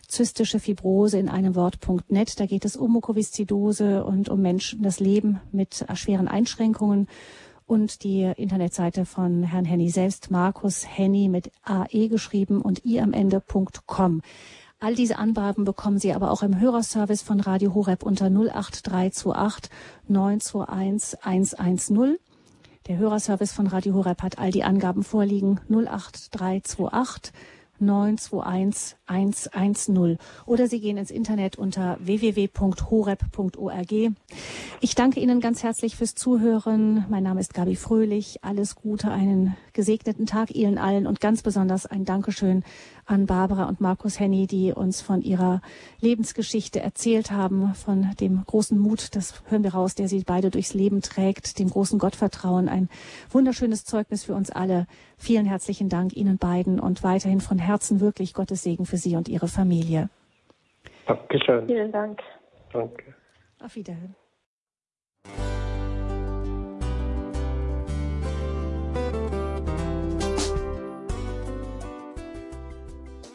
Zystische Fibrose in einem Wort.net. Da geht es um Mukoviszidose und um Menschen, das Leben mit schweren Einschränkungen. Und die Internetseite von Herrn Henny selbst, Markus Henny mit AE geschrieben und i am Ende.com. All diese Angaben bekommen Sie aber auch im Hörerservice von Radio Horeb unter 08328 921 110. Der Hörerservice von Radio Horeb hat all die Angaben vorliegen 08328 921 110 oder Sie gehen ins Internet unter www.horeb.org. Ich danke Ihnen ganz herzlich fürs Zuhören. Mein Name ist Gabi Fröhlich. Alles Gute, einen gesegneten Tag Ihnen allen und ganz besonders ein Dankeschön an Barbara und Markus Henny, die uns von ihrer Lebensgeschichte erzählt haben, von dem großen Mut, das hören wir raus, der sie beide durchs Leben trägt, dem großen Gottvertrauen. Ein wunderschönes Zeugnis für uns alle. Vielen herzlichen Dank Ihnen beiden und weiterhin von Herzen wirklich Gottes Segen für Sie und Ihre Familie. Dankeschön. Vielen Dank. Danke. Auf Wiederhören.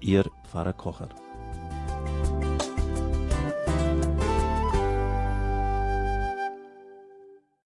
Ihr Pfarrer Kocher.